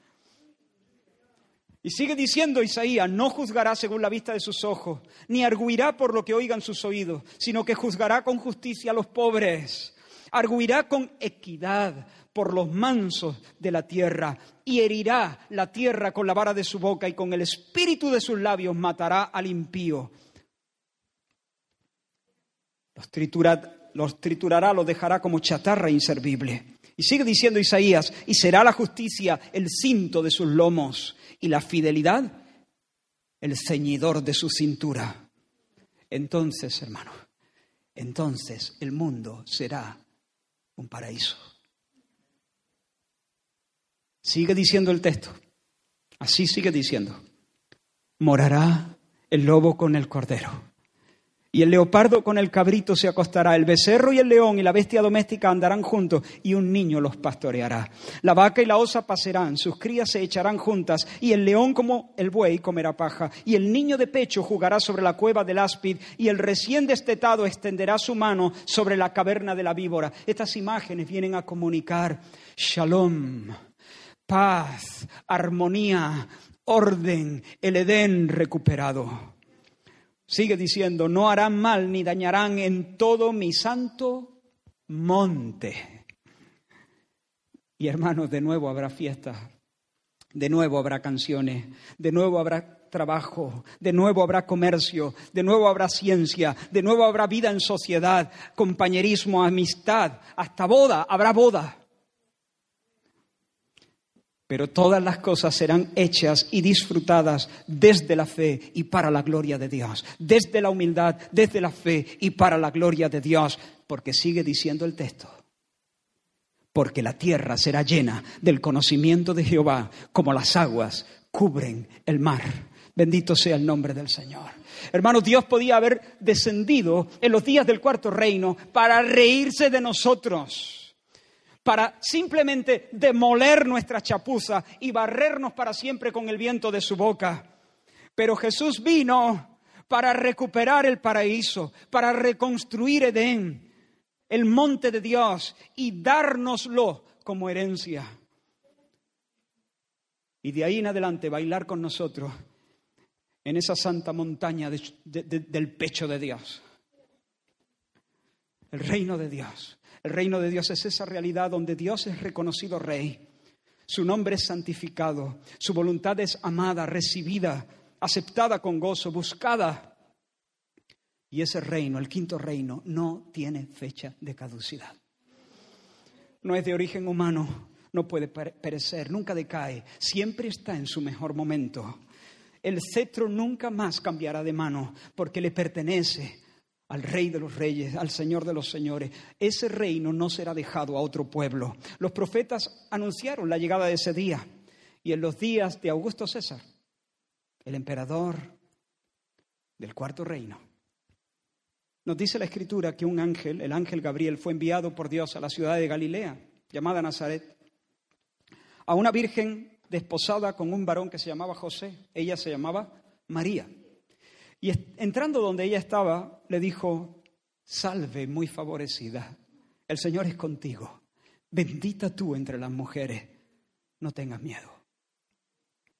Y sigue diciendo Isaías, no juzgará según la vista de sus ojos, ni arguirá por lo que oigan sus oídos, sino que juzgará con justicia a los pobres, arguirá con equidad por los mansos de la tierra y herirá la tierra con la vara de su boca y con el espíritu de sus labios matará al impío. Los, los triturará, los dejará como chatarra inservible. Y sigue diciendo Isaías, y será la justicia el cinto de sus lomos y la fidelidad el ceñidor de su cintura. Entonces, hermano, entonces el mundo será un paraíso. Sigue diciendo el texto. Así sigue diciendo. Morará el lobo con el cordero. Y el leopardo con el cabrito se acostará, el becerro y el león y la bestia doméstica andarán juntos, y un niño los pastoreará. La vaca y la osa pasarán, sus crías se echarán juntas, y el león como el buey comerá paja, y el niño de pecho jugará sobre la cueva del áspid, y el recién destetado extenderá su mano sobre la caverna de la víbora. Estas imágenes vienen a comunicar shalom paz, armonía, orden, el Edén recuperado. Sigue diciendo, no harán mal ni dañarán en todo mi santo monte. Y hermanos, de nuevo habrá fiestas, de nuevo habrá canciones, de nuevo habrá trabajo, de nuevo habrá comercio, de nuevo habrá ciencia, de nuevo habrá vida en sociedad, compañerismo, amistad, hasta boda, habrá boda pero todas las cosas serán hechas y disfrutadas desde la fe y para la gloria de Dios, desde la humildad, desde la fe y para la gloria de Dios, porque sigue diciendo el texto, porque la tierra será llena del conocimiento de Jehová como las aguas cubren el mar. Bendito sea el nombre del Señor. Hermanos, Dios podía haber descendido en los días del cuarto reino para reírse de nosotros para simplemente demoler nuestra chapuza y barrernos para siempre con el viento de su boca. Pero Jesús vino para recuperar el paraíso, para reconstruir Edén, el monte de Dios, y dárnoslo como herencia. Y de ahí en adelante bailar con nosotros en esa santa montaña del pecho de Dios. El reino de Dios el reino de Dios es esa realidad donde Dios es reconocido rey, su nombre es santificado, su voluntad es amada, recibida, aceptada con gozo, buscada. Y ese reino, el quinto reino, no tiene fecha de caducidad. No es de origen humano, no puede perecer, nunca decae, siempre está en su mejor momento. El cetro nunca más cambiará de mano porque le pertenece al Rey de los Reyes, al Señor de los Señores. Ese reino no será dejado a otro pueblo. Los profetas anunciaron la llegada de ese día y en los días de Augusto César, el emperador del cuarto reino. Nos dice la escritura que un ángel, el ángel Gabriel, fue enviado por Dios a la ciudad de Galilea, llamada Nazaret, a una virgen desposada con un varón que se llamaba José. Ella se llamaba María. Y entrando donde ella estaba, le dijo, salve muy favorecida, el Señor es contigo, bendita tú entre las mujeres, no tengas miedo.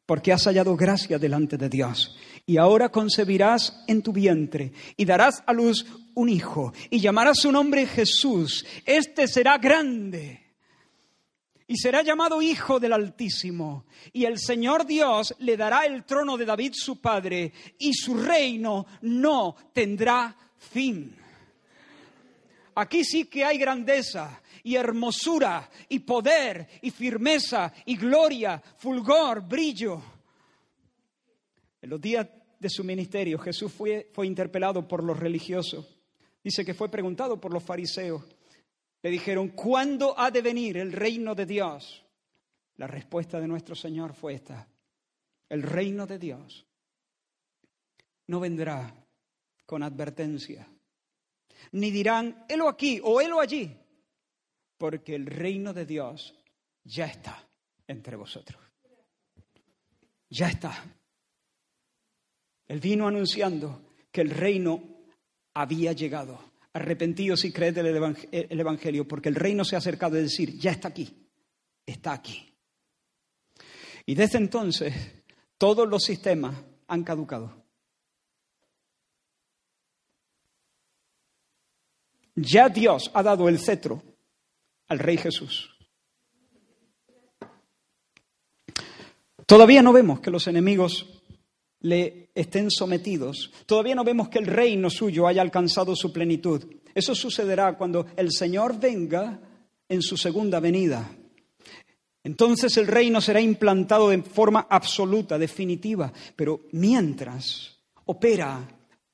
Porque has hallado gracia delante de Dios. Y ahora concebirás en tu vientre y darás a luz un hijo y llamarás su nombre Jesús. Este será grande y será llamado Hijo del Altísimo. Y el Señor Dios le dará el trono de David su padre y su reino no tendrá fin. Aquí sí que hay grandeza y hermosura y poder y firmeza y gloria, fulgor, brillo. En los días de su ministerio Jesús fue, fue interpelado por los religiosos. Dice que fue preguntado por los fariseos. Le dijeron, ¿cuándo ha de venir el reino de Dios? La respuesta de nuestro Señor fue esta. El reino de Dios no vendrá con advertencia, ni dirán, helo aquí o helo allí, porque el reino de Dios ya está entre vosotros. Ya está. Él vino anunciando que el reino había llegado. Arrepentidos y creed el Evangelio, porque el reino se ha acercado de decir, ya está aquí, está aquí. Y desde entonces todos los sistemas han caducado. Ya Dios ha dado el cetro al Rey Jesús. Todavía no vemos que los enemigos le estén sometidos. Todavía no vemos que el reino suyo haya alcanzado su plenitud. Eso sucederá cuando el Señor venga en su segunda venida. Entonces el reino será implantado de forma absoluta, definitiva, pero mientras opera,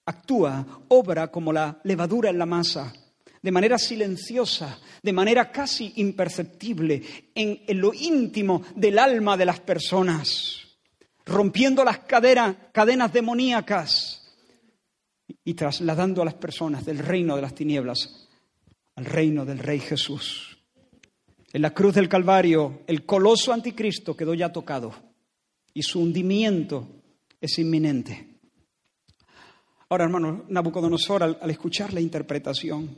actúa, obra como la levadura en la masa de manera silenciosa, de manera casi imperceptible, en, lo íntimo del alma de las personas, rompiendo las cadenas demoníacas y trasladando a las personas del reino de las tinieblas al reino del Rey Jesús. En la cruz del Calvario, el coloso anticristo quedó ya tocado y su hundimiento es inminente. Ahora, hermano, Nabucodonosor, al escuchar la interpretación,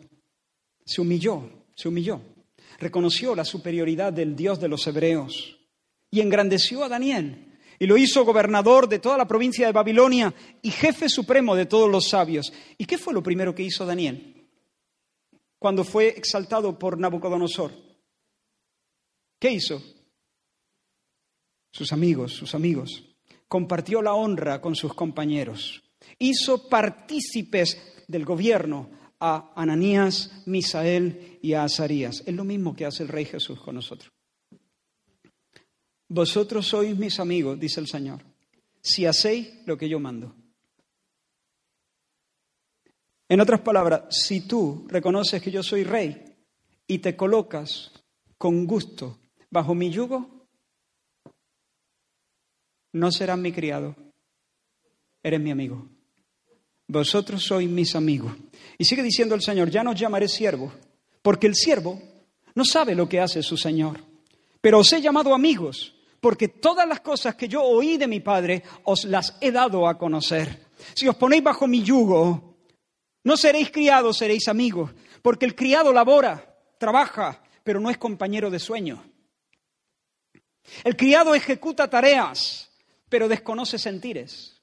se humilló, se humilló, reconoció la superioridad del Dios de los hebreos y engrandeció a Daniel y lo hizo gobernador de toda la provincia de Babilonia y jefe supremo de todos los sabios. ¿Y qué fue lo primero que hizo Daniel cuando fue exaltado por Nabucodonosor? ¿Qué hizo? Sus amigos, sus amigos. Compartió la honra con sus compañeros. Hizo partícipes del gobierno a Ananías, Misael y a Azarías. Es lo mismo que hace el Rey Jesús con nosotros. Vosotros sois mis amigos, dice el Señor, si hacéis lo que yo mando. En otras palabras, si tú reconoces que yo soy rey y te colocas con gusto bajo mi yugo, no serás mi criado, eres mi amigo. Vosotros sois mis amigos. Y sigue diciendo el Señor, ya no os llamaré siervo, porque el siervo no sabe lo que hace su Señor. Pero os he llamado amigos, porque todas las cosas que yo oí de mi Padre os las he dado a conocer. Si os ponéis bajo mi yugo, no seréis criados, seréis amigos, porque el criado labora, trabaja, pero no es compañero de sueño. El criado ejecuta tareas, pero desconoce sentires,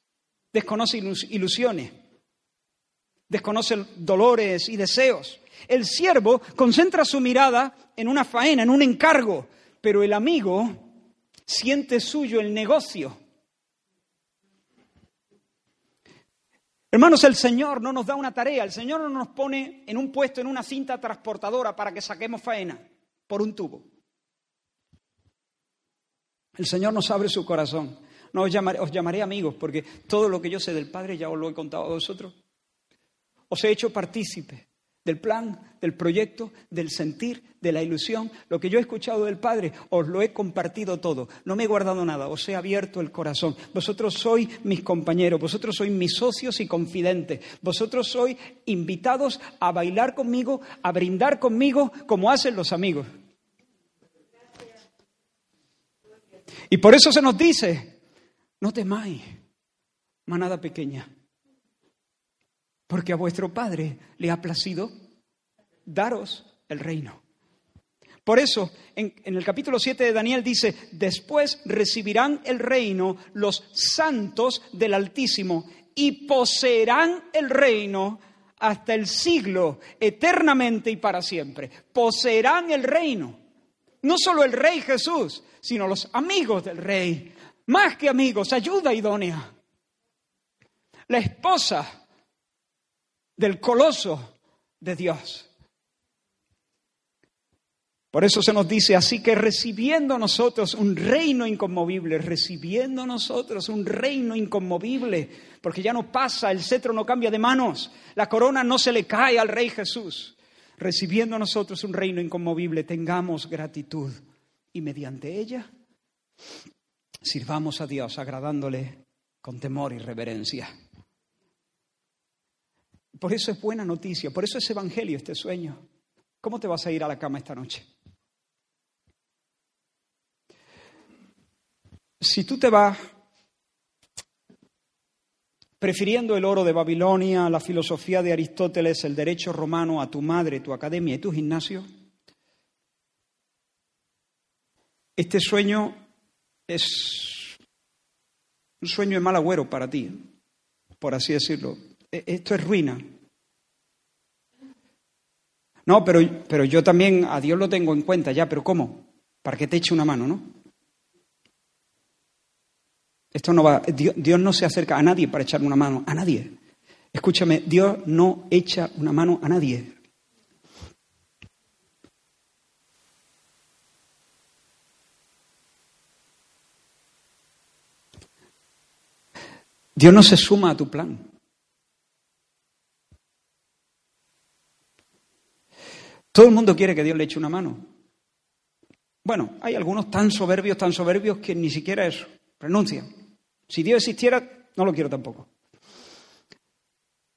desconoce ilusiones desconoce dolores y deseos. El siervo concentra su mirada en una faena, en un encargo, pero el amigo siente suyo el negocio. Hermanos, el Señor no nos da una tarea, el Señor no nos pone en un puesto, en una cinta transportadora para que saquemos faena por un tubo. El Señor nos abre su corazón. No os llamaré, os llamaré amigos, porque todo lo que yo sé del Padre ya os lo he contado a vosotros. Os he hecho partícipe del plan, del proyecto, del sentir, de la ilusión. Lo que yo he escuchado del Padre, os lo he compartido todo. No me he guardado nada, os he abierto el corazón. Vosotros sois mis compañeros, vosotros sois mis socios y confidentes. Vosotros sois invitados a bailar conmigo, a brindar conmigo, como hacen los amigos. Y por eso se nos dice, no temáis, manada pequeña, porque a vuestro Padre le ha placido daros el reino. Por eso, en, el capítulo 7 de Daniel dice, después recibirán el reino los santos del Altísimo y poseerán el reino hasta el siglo, eternamente y para siempre. Poseerán el reino. No solo el rey Jesús, sino los amigos del rey. Más que amigos, ayuda idónea. La esposa del coloso de Dios. Por eso se nos dice así que recibiendo nosotros un reino inconmovible, recibiendo nosotros un reino inconmovible, porque ya no pasa, el cetro no cambia de manos, la corona no se le cae al rey Jesús. Recibiendo nosotros un reino inconmovible, tengamos gratitud y mediante ella sirvamos a Dios agradándole con temor y reverencia. Por eso es buena noticia, por eso es evangelio este sueño. ¿Cómo te vas a ir a la cama esta noche? Si tú te vas prefiriendo el oro de Babilonia, la filosofía de Aristóteles, el derecho romano a tu madre, tu academia y tu gimnasio, este sueño es un sueño de mal agüero para ti, por así decirlo. E, esto es ruina. No, pero, pero yo también a Dios lo tengo en cuenta ya, pero ¿cómo? Para que te eche una mano, ¿no? Esto no va, Dios, Dios no se acerca a nadie para echar una mano, a nadie. Escúchame, Dios no echa una mano a nadie. Dios no se suma a tu plan. Todo el mundo quiere que Dios le eche una mano. Bueno, hay algunos tan soberbios, tan soberbios que ni siquiera eso, renuncian. Si Dios existiera, no lo quiero tampoco.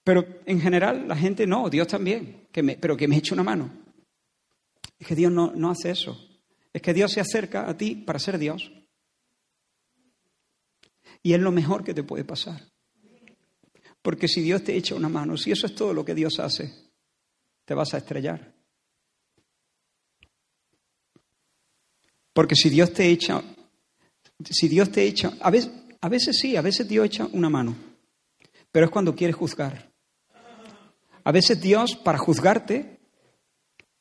Pero en general la gente no, Dios también, que me, pero que me eche una mano. Es que Dios no, no hace eso. Es que Dios se acerca a ti para ser Dios. Y es lo mejor que te puede pasar. Porque si Dios te echa una mano, si eso es todo lo que Dios hace, te vas a estrellar. Porque si Dios te echa, si Dios te echa, a veces, a veces sí, a veces Dios echa una mano, pero es cuando quiere juzgar. A veces Dios, para juzgarte,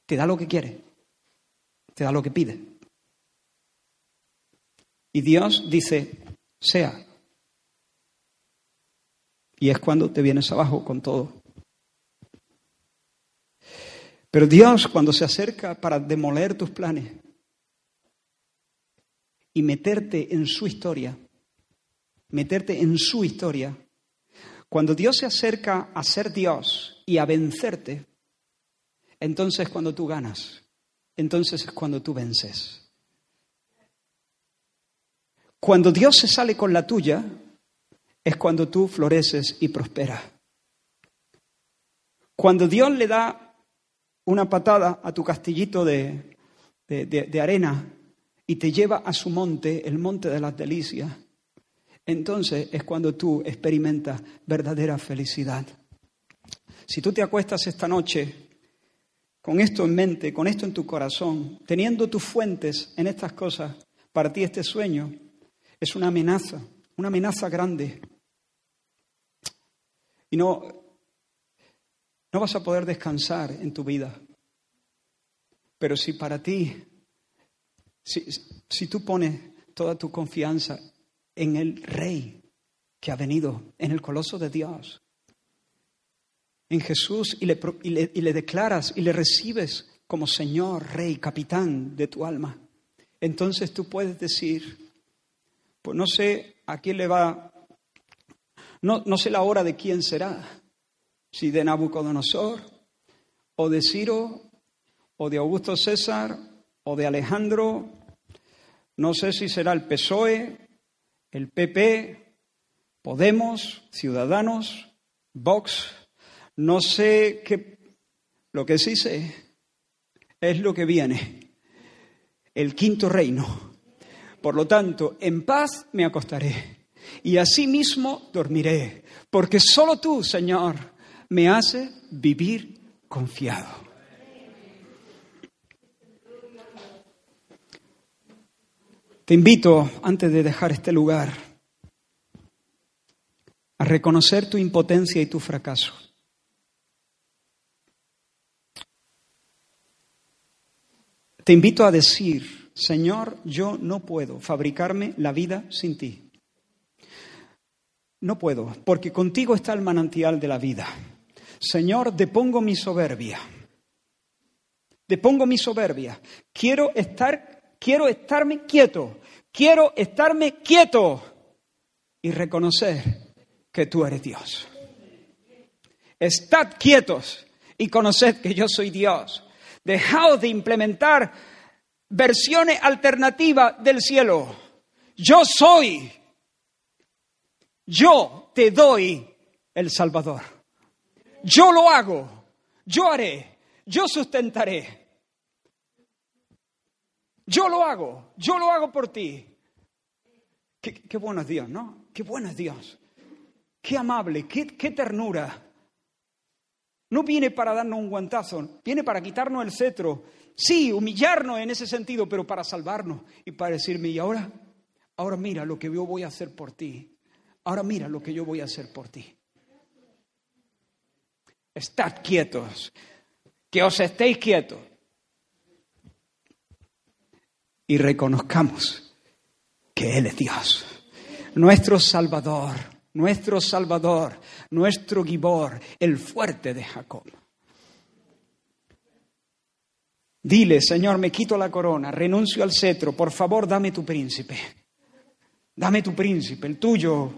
te da lo que quiere, te da lo que pide. Y Dios dice, sea. Y es cuando te vienes abajo con todo. Pero Dios, cuando se acerca para demoler tus planes, y meterte en su historia, meterte en su historia. Cuando Dios se acerca a ser Dios y a vencerte, entonces es cuando tú ganas, entonces es cuando tú vences. Cuando Dios se sale con la tuya, es cuando tú floreces y prosperas. Cuando Dios le da una patada a tu castillito de, de arena y te lleva a su monte, el monte de las delicias, entonces es cuando tú experimentas verdadera felicidad. Si tú te acuestas esta noche con esto en mente, con esto en tu corazón, teniendo tus fuentes en estas cosas, para ti este sueño es una amenaza, una amenaza grande. Y no, no vas a poder descansar en tu vida. Pero si para ti si, tú pones toda tu confianza en el Rey que ha venido, en el coloso de Dios, en Jesús y le, y le, declaras y le recibes como Señor, Rey, capitán de tu alma, entonces tú puedes decir, pues no sé a quién le va, no, no sé la hora de quién será, si de Nabucodonosor, o de Ciro, o de Augusto César, o de Alejandro, no sé si será el PSOE, el PP, Podemos, Ciudadanos, Vox, no sé qué, lo que sí sé es lo que viene, el quinto reino. Por lo tanto, en paz me acostaré y asimismo dormiré, porque solo tú, Señor, me haces vivir confiado. Te invito, antes de dejar este lugar, a reconocer tu impotencia y tu fracaso. Te invito a decir, Señor, yo no puedo fabricarme la vida sin ti. No puedo, porque contigo está el manantial de la vida. Señor, depongo mi soberbia. Depongo mi soberbia. Quiero estar quiero estarme quieto, quiero estarme quieto y reconocer que tú eres Dios. Estad quietos y conoced que yo soy Dios. Dejaos de implementar versiones alternativas del cielo. Yo soy. Yo te doy el Salvador. Yo lo hago. Yo haré. Yo sustentaré. Yo lo hago, yo lo hago por ti. Qué, bueno es Dios, ¿no? Qué bueno es Dios. Qué amable, qué, qué ternura. No viene para darnos un guantazo, viene para quitarnos el cetro. Sí, humillarnos en ese sentido, pero para salvarnos y para decirme, y ahora, ahora mira lo que yo voy a hacer por ti. Ahora mira lo que yo voy a hacer por ti. Estad quietos, que os estéis quietos y reconozcamos que Él es Dios, nuestro Salvador, nuestro Salvador, nuestro Gibor, el fuerte de Jacob. Dile, Señor, me quito la corona, renuncio al cetro, por favor, dame tu príncipe. Dame tu príncipe, el tuyo.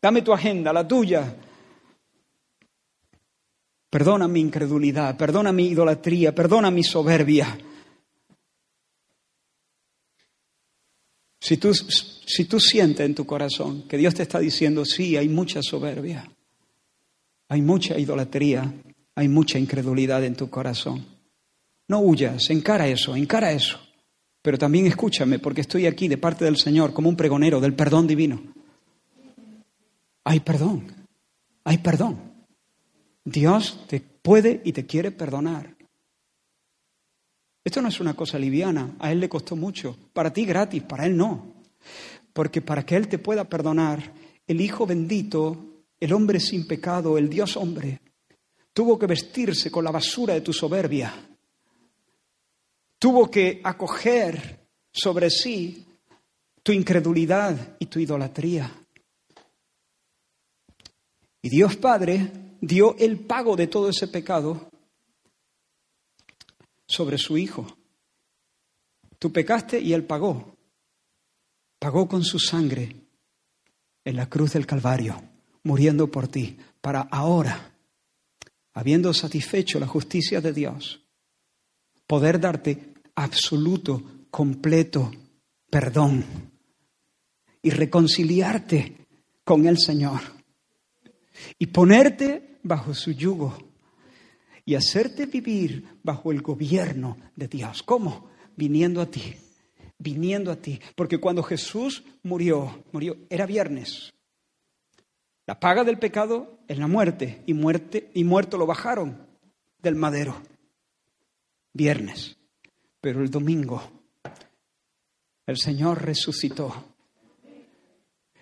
Dame tu agenda, la tuya. Perdona mi incredulidad, perdona mi idolatría, perdona mi soberbia. Si tú, si tú sientes en tu corazón que Dios te está diciendo, sí, hay mucha soberbia, hay mucha idolatría, hay mucha incredulidad en tu corazón, no huyas, encara eso, encara eso. Pero también escúchame, porque estoy aquí de parte del Señor como un pregonero del perdón divino. Hay perdón, hay perdón. Dios te puede y te quiere perdonar. Esto no es una cosa liviana, a Él le costó mucho, para ti gratis, para Él no. Porque para que Él te pueda perdonar, el Hijo bendito, el hombre sin pecado, el Dios hombre, tuvo que vestirse con la basura de tu soberbia, tuvo que acoger sobre sí tu incredulidad y tu idolatría. Y Dios Padre dio el pago de todo ese pecado sobre su Hijo. Tú pecaste y Él pagó. Pagó con su sangre en la cruz del Calvario, muriendo por ti, para ahora, habiendo satisfecho la justicia de Dios, poder darte absoluto, completo perdón y reconciliarte con el Señor y ponerte bajo su yugo y hacerte vivir bajo el gobierno de Dios. ¿Cómo? Viniendo a ti, viniendo a ti. Porque cuando Jesús murió, murió, era viernes. La paga del pecado es la muerte y muerte y muerto lo bajaron del madero. Viernes. Pero el domingo el Señor resucitó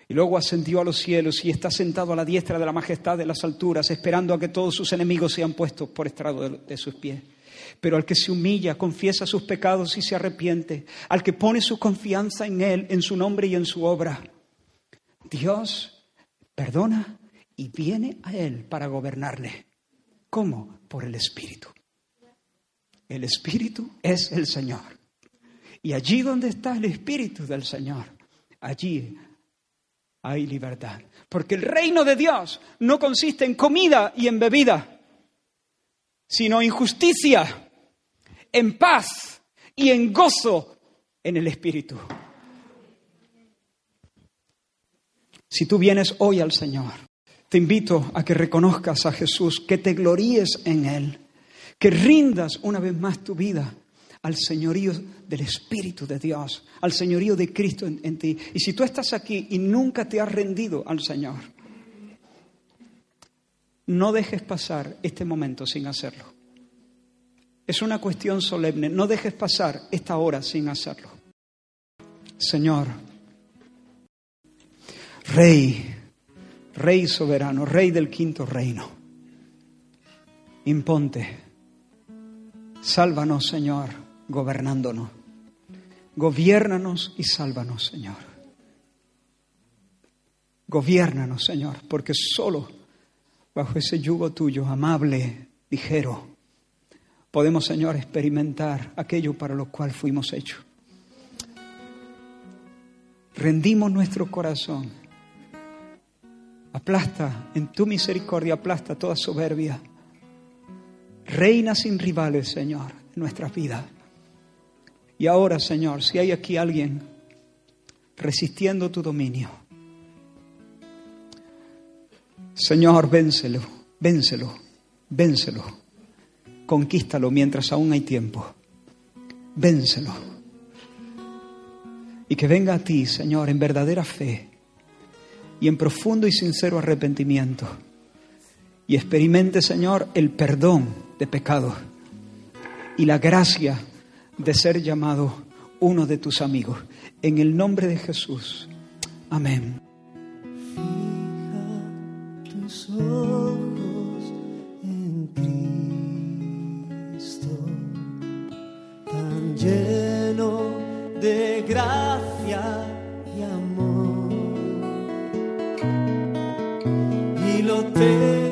y luego ascendió a los cielos y está sentado a la diestra de la majestad de las alturas, esperando a que todos sus enemigos sean puestos por estrado de, sus pies. Pero al que se humilla, confiesa sus pecados y se arrepiente, al que pone su confianza en Él, en su nombre y en su obra, Dios perdona y viene a Él para gobernarle. ¿Cómo? Por el Espíritu. El Espíritu es el Señor. Y allí donde está el Espíritu del Señor, allí hay libertad. Porque el reino de Dios no consiste en comida y en bebida, sino en justicia, en paz y en gozo en el Espíritu. Si tú vienes hoy al Señor, te invito a que reconozcas a Jesús, que te gloríes en Él, que rindas una vez más tu vida al señorío del Espíritu de Dios, al señorío de Cristo en, ti. Y si tú estás aquí y nunca te has rendido al Señor, no dejes pasar este momento sin hacerlo. Es una cuestión solemne, no dejes pasar esta hora sin hacerlo. Señor, Rey, Rey soberano, Rey del quinto reino, imponte, sálvanos, Señor gobernándonos. Gobiérnanos y sálvanos, Señor. Gobiérnanos, Señor, porque solo bajo ese yugo tuyo, amable, ligero, podemos, Señor, experimentar aquello para lo cual fuimos hechos. Rendimos nuestro corazón. Aplasta, en tu misericordia, aplasta toda soberbia. Reina sin rivales, Señor, en nuestras vidas. Y ahora, Señor, si hay aquí alguien resistiendo tu dominio, Señor, vénselo, vénselo, vénselo. Conquístalo mientras aún hay tiempo. Vénselo. Y que venga a ti, Señor, en verdadera fe y en profundo y sincero arrepentimiento. Y experimente, Señor, el perdón de pecados y la gracia de ser llamado uno de tus amigos. En el nombre de Jesús. Amén. Fija tus ojos en Cristo, tan lleno de gracia y amor. Y lo te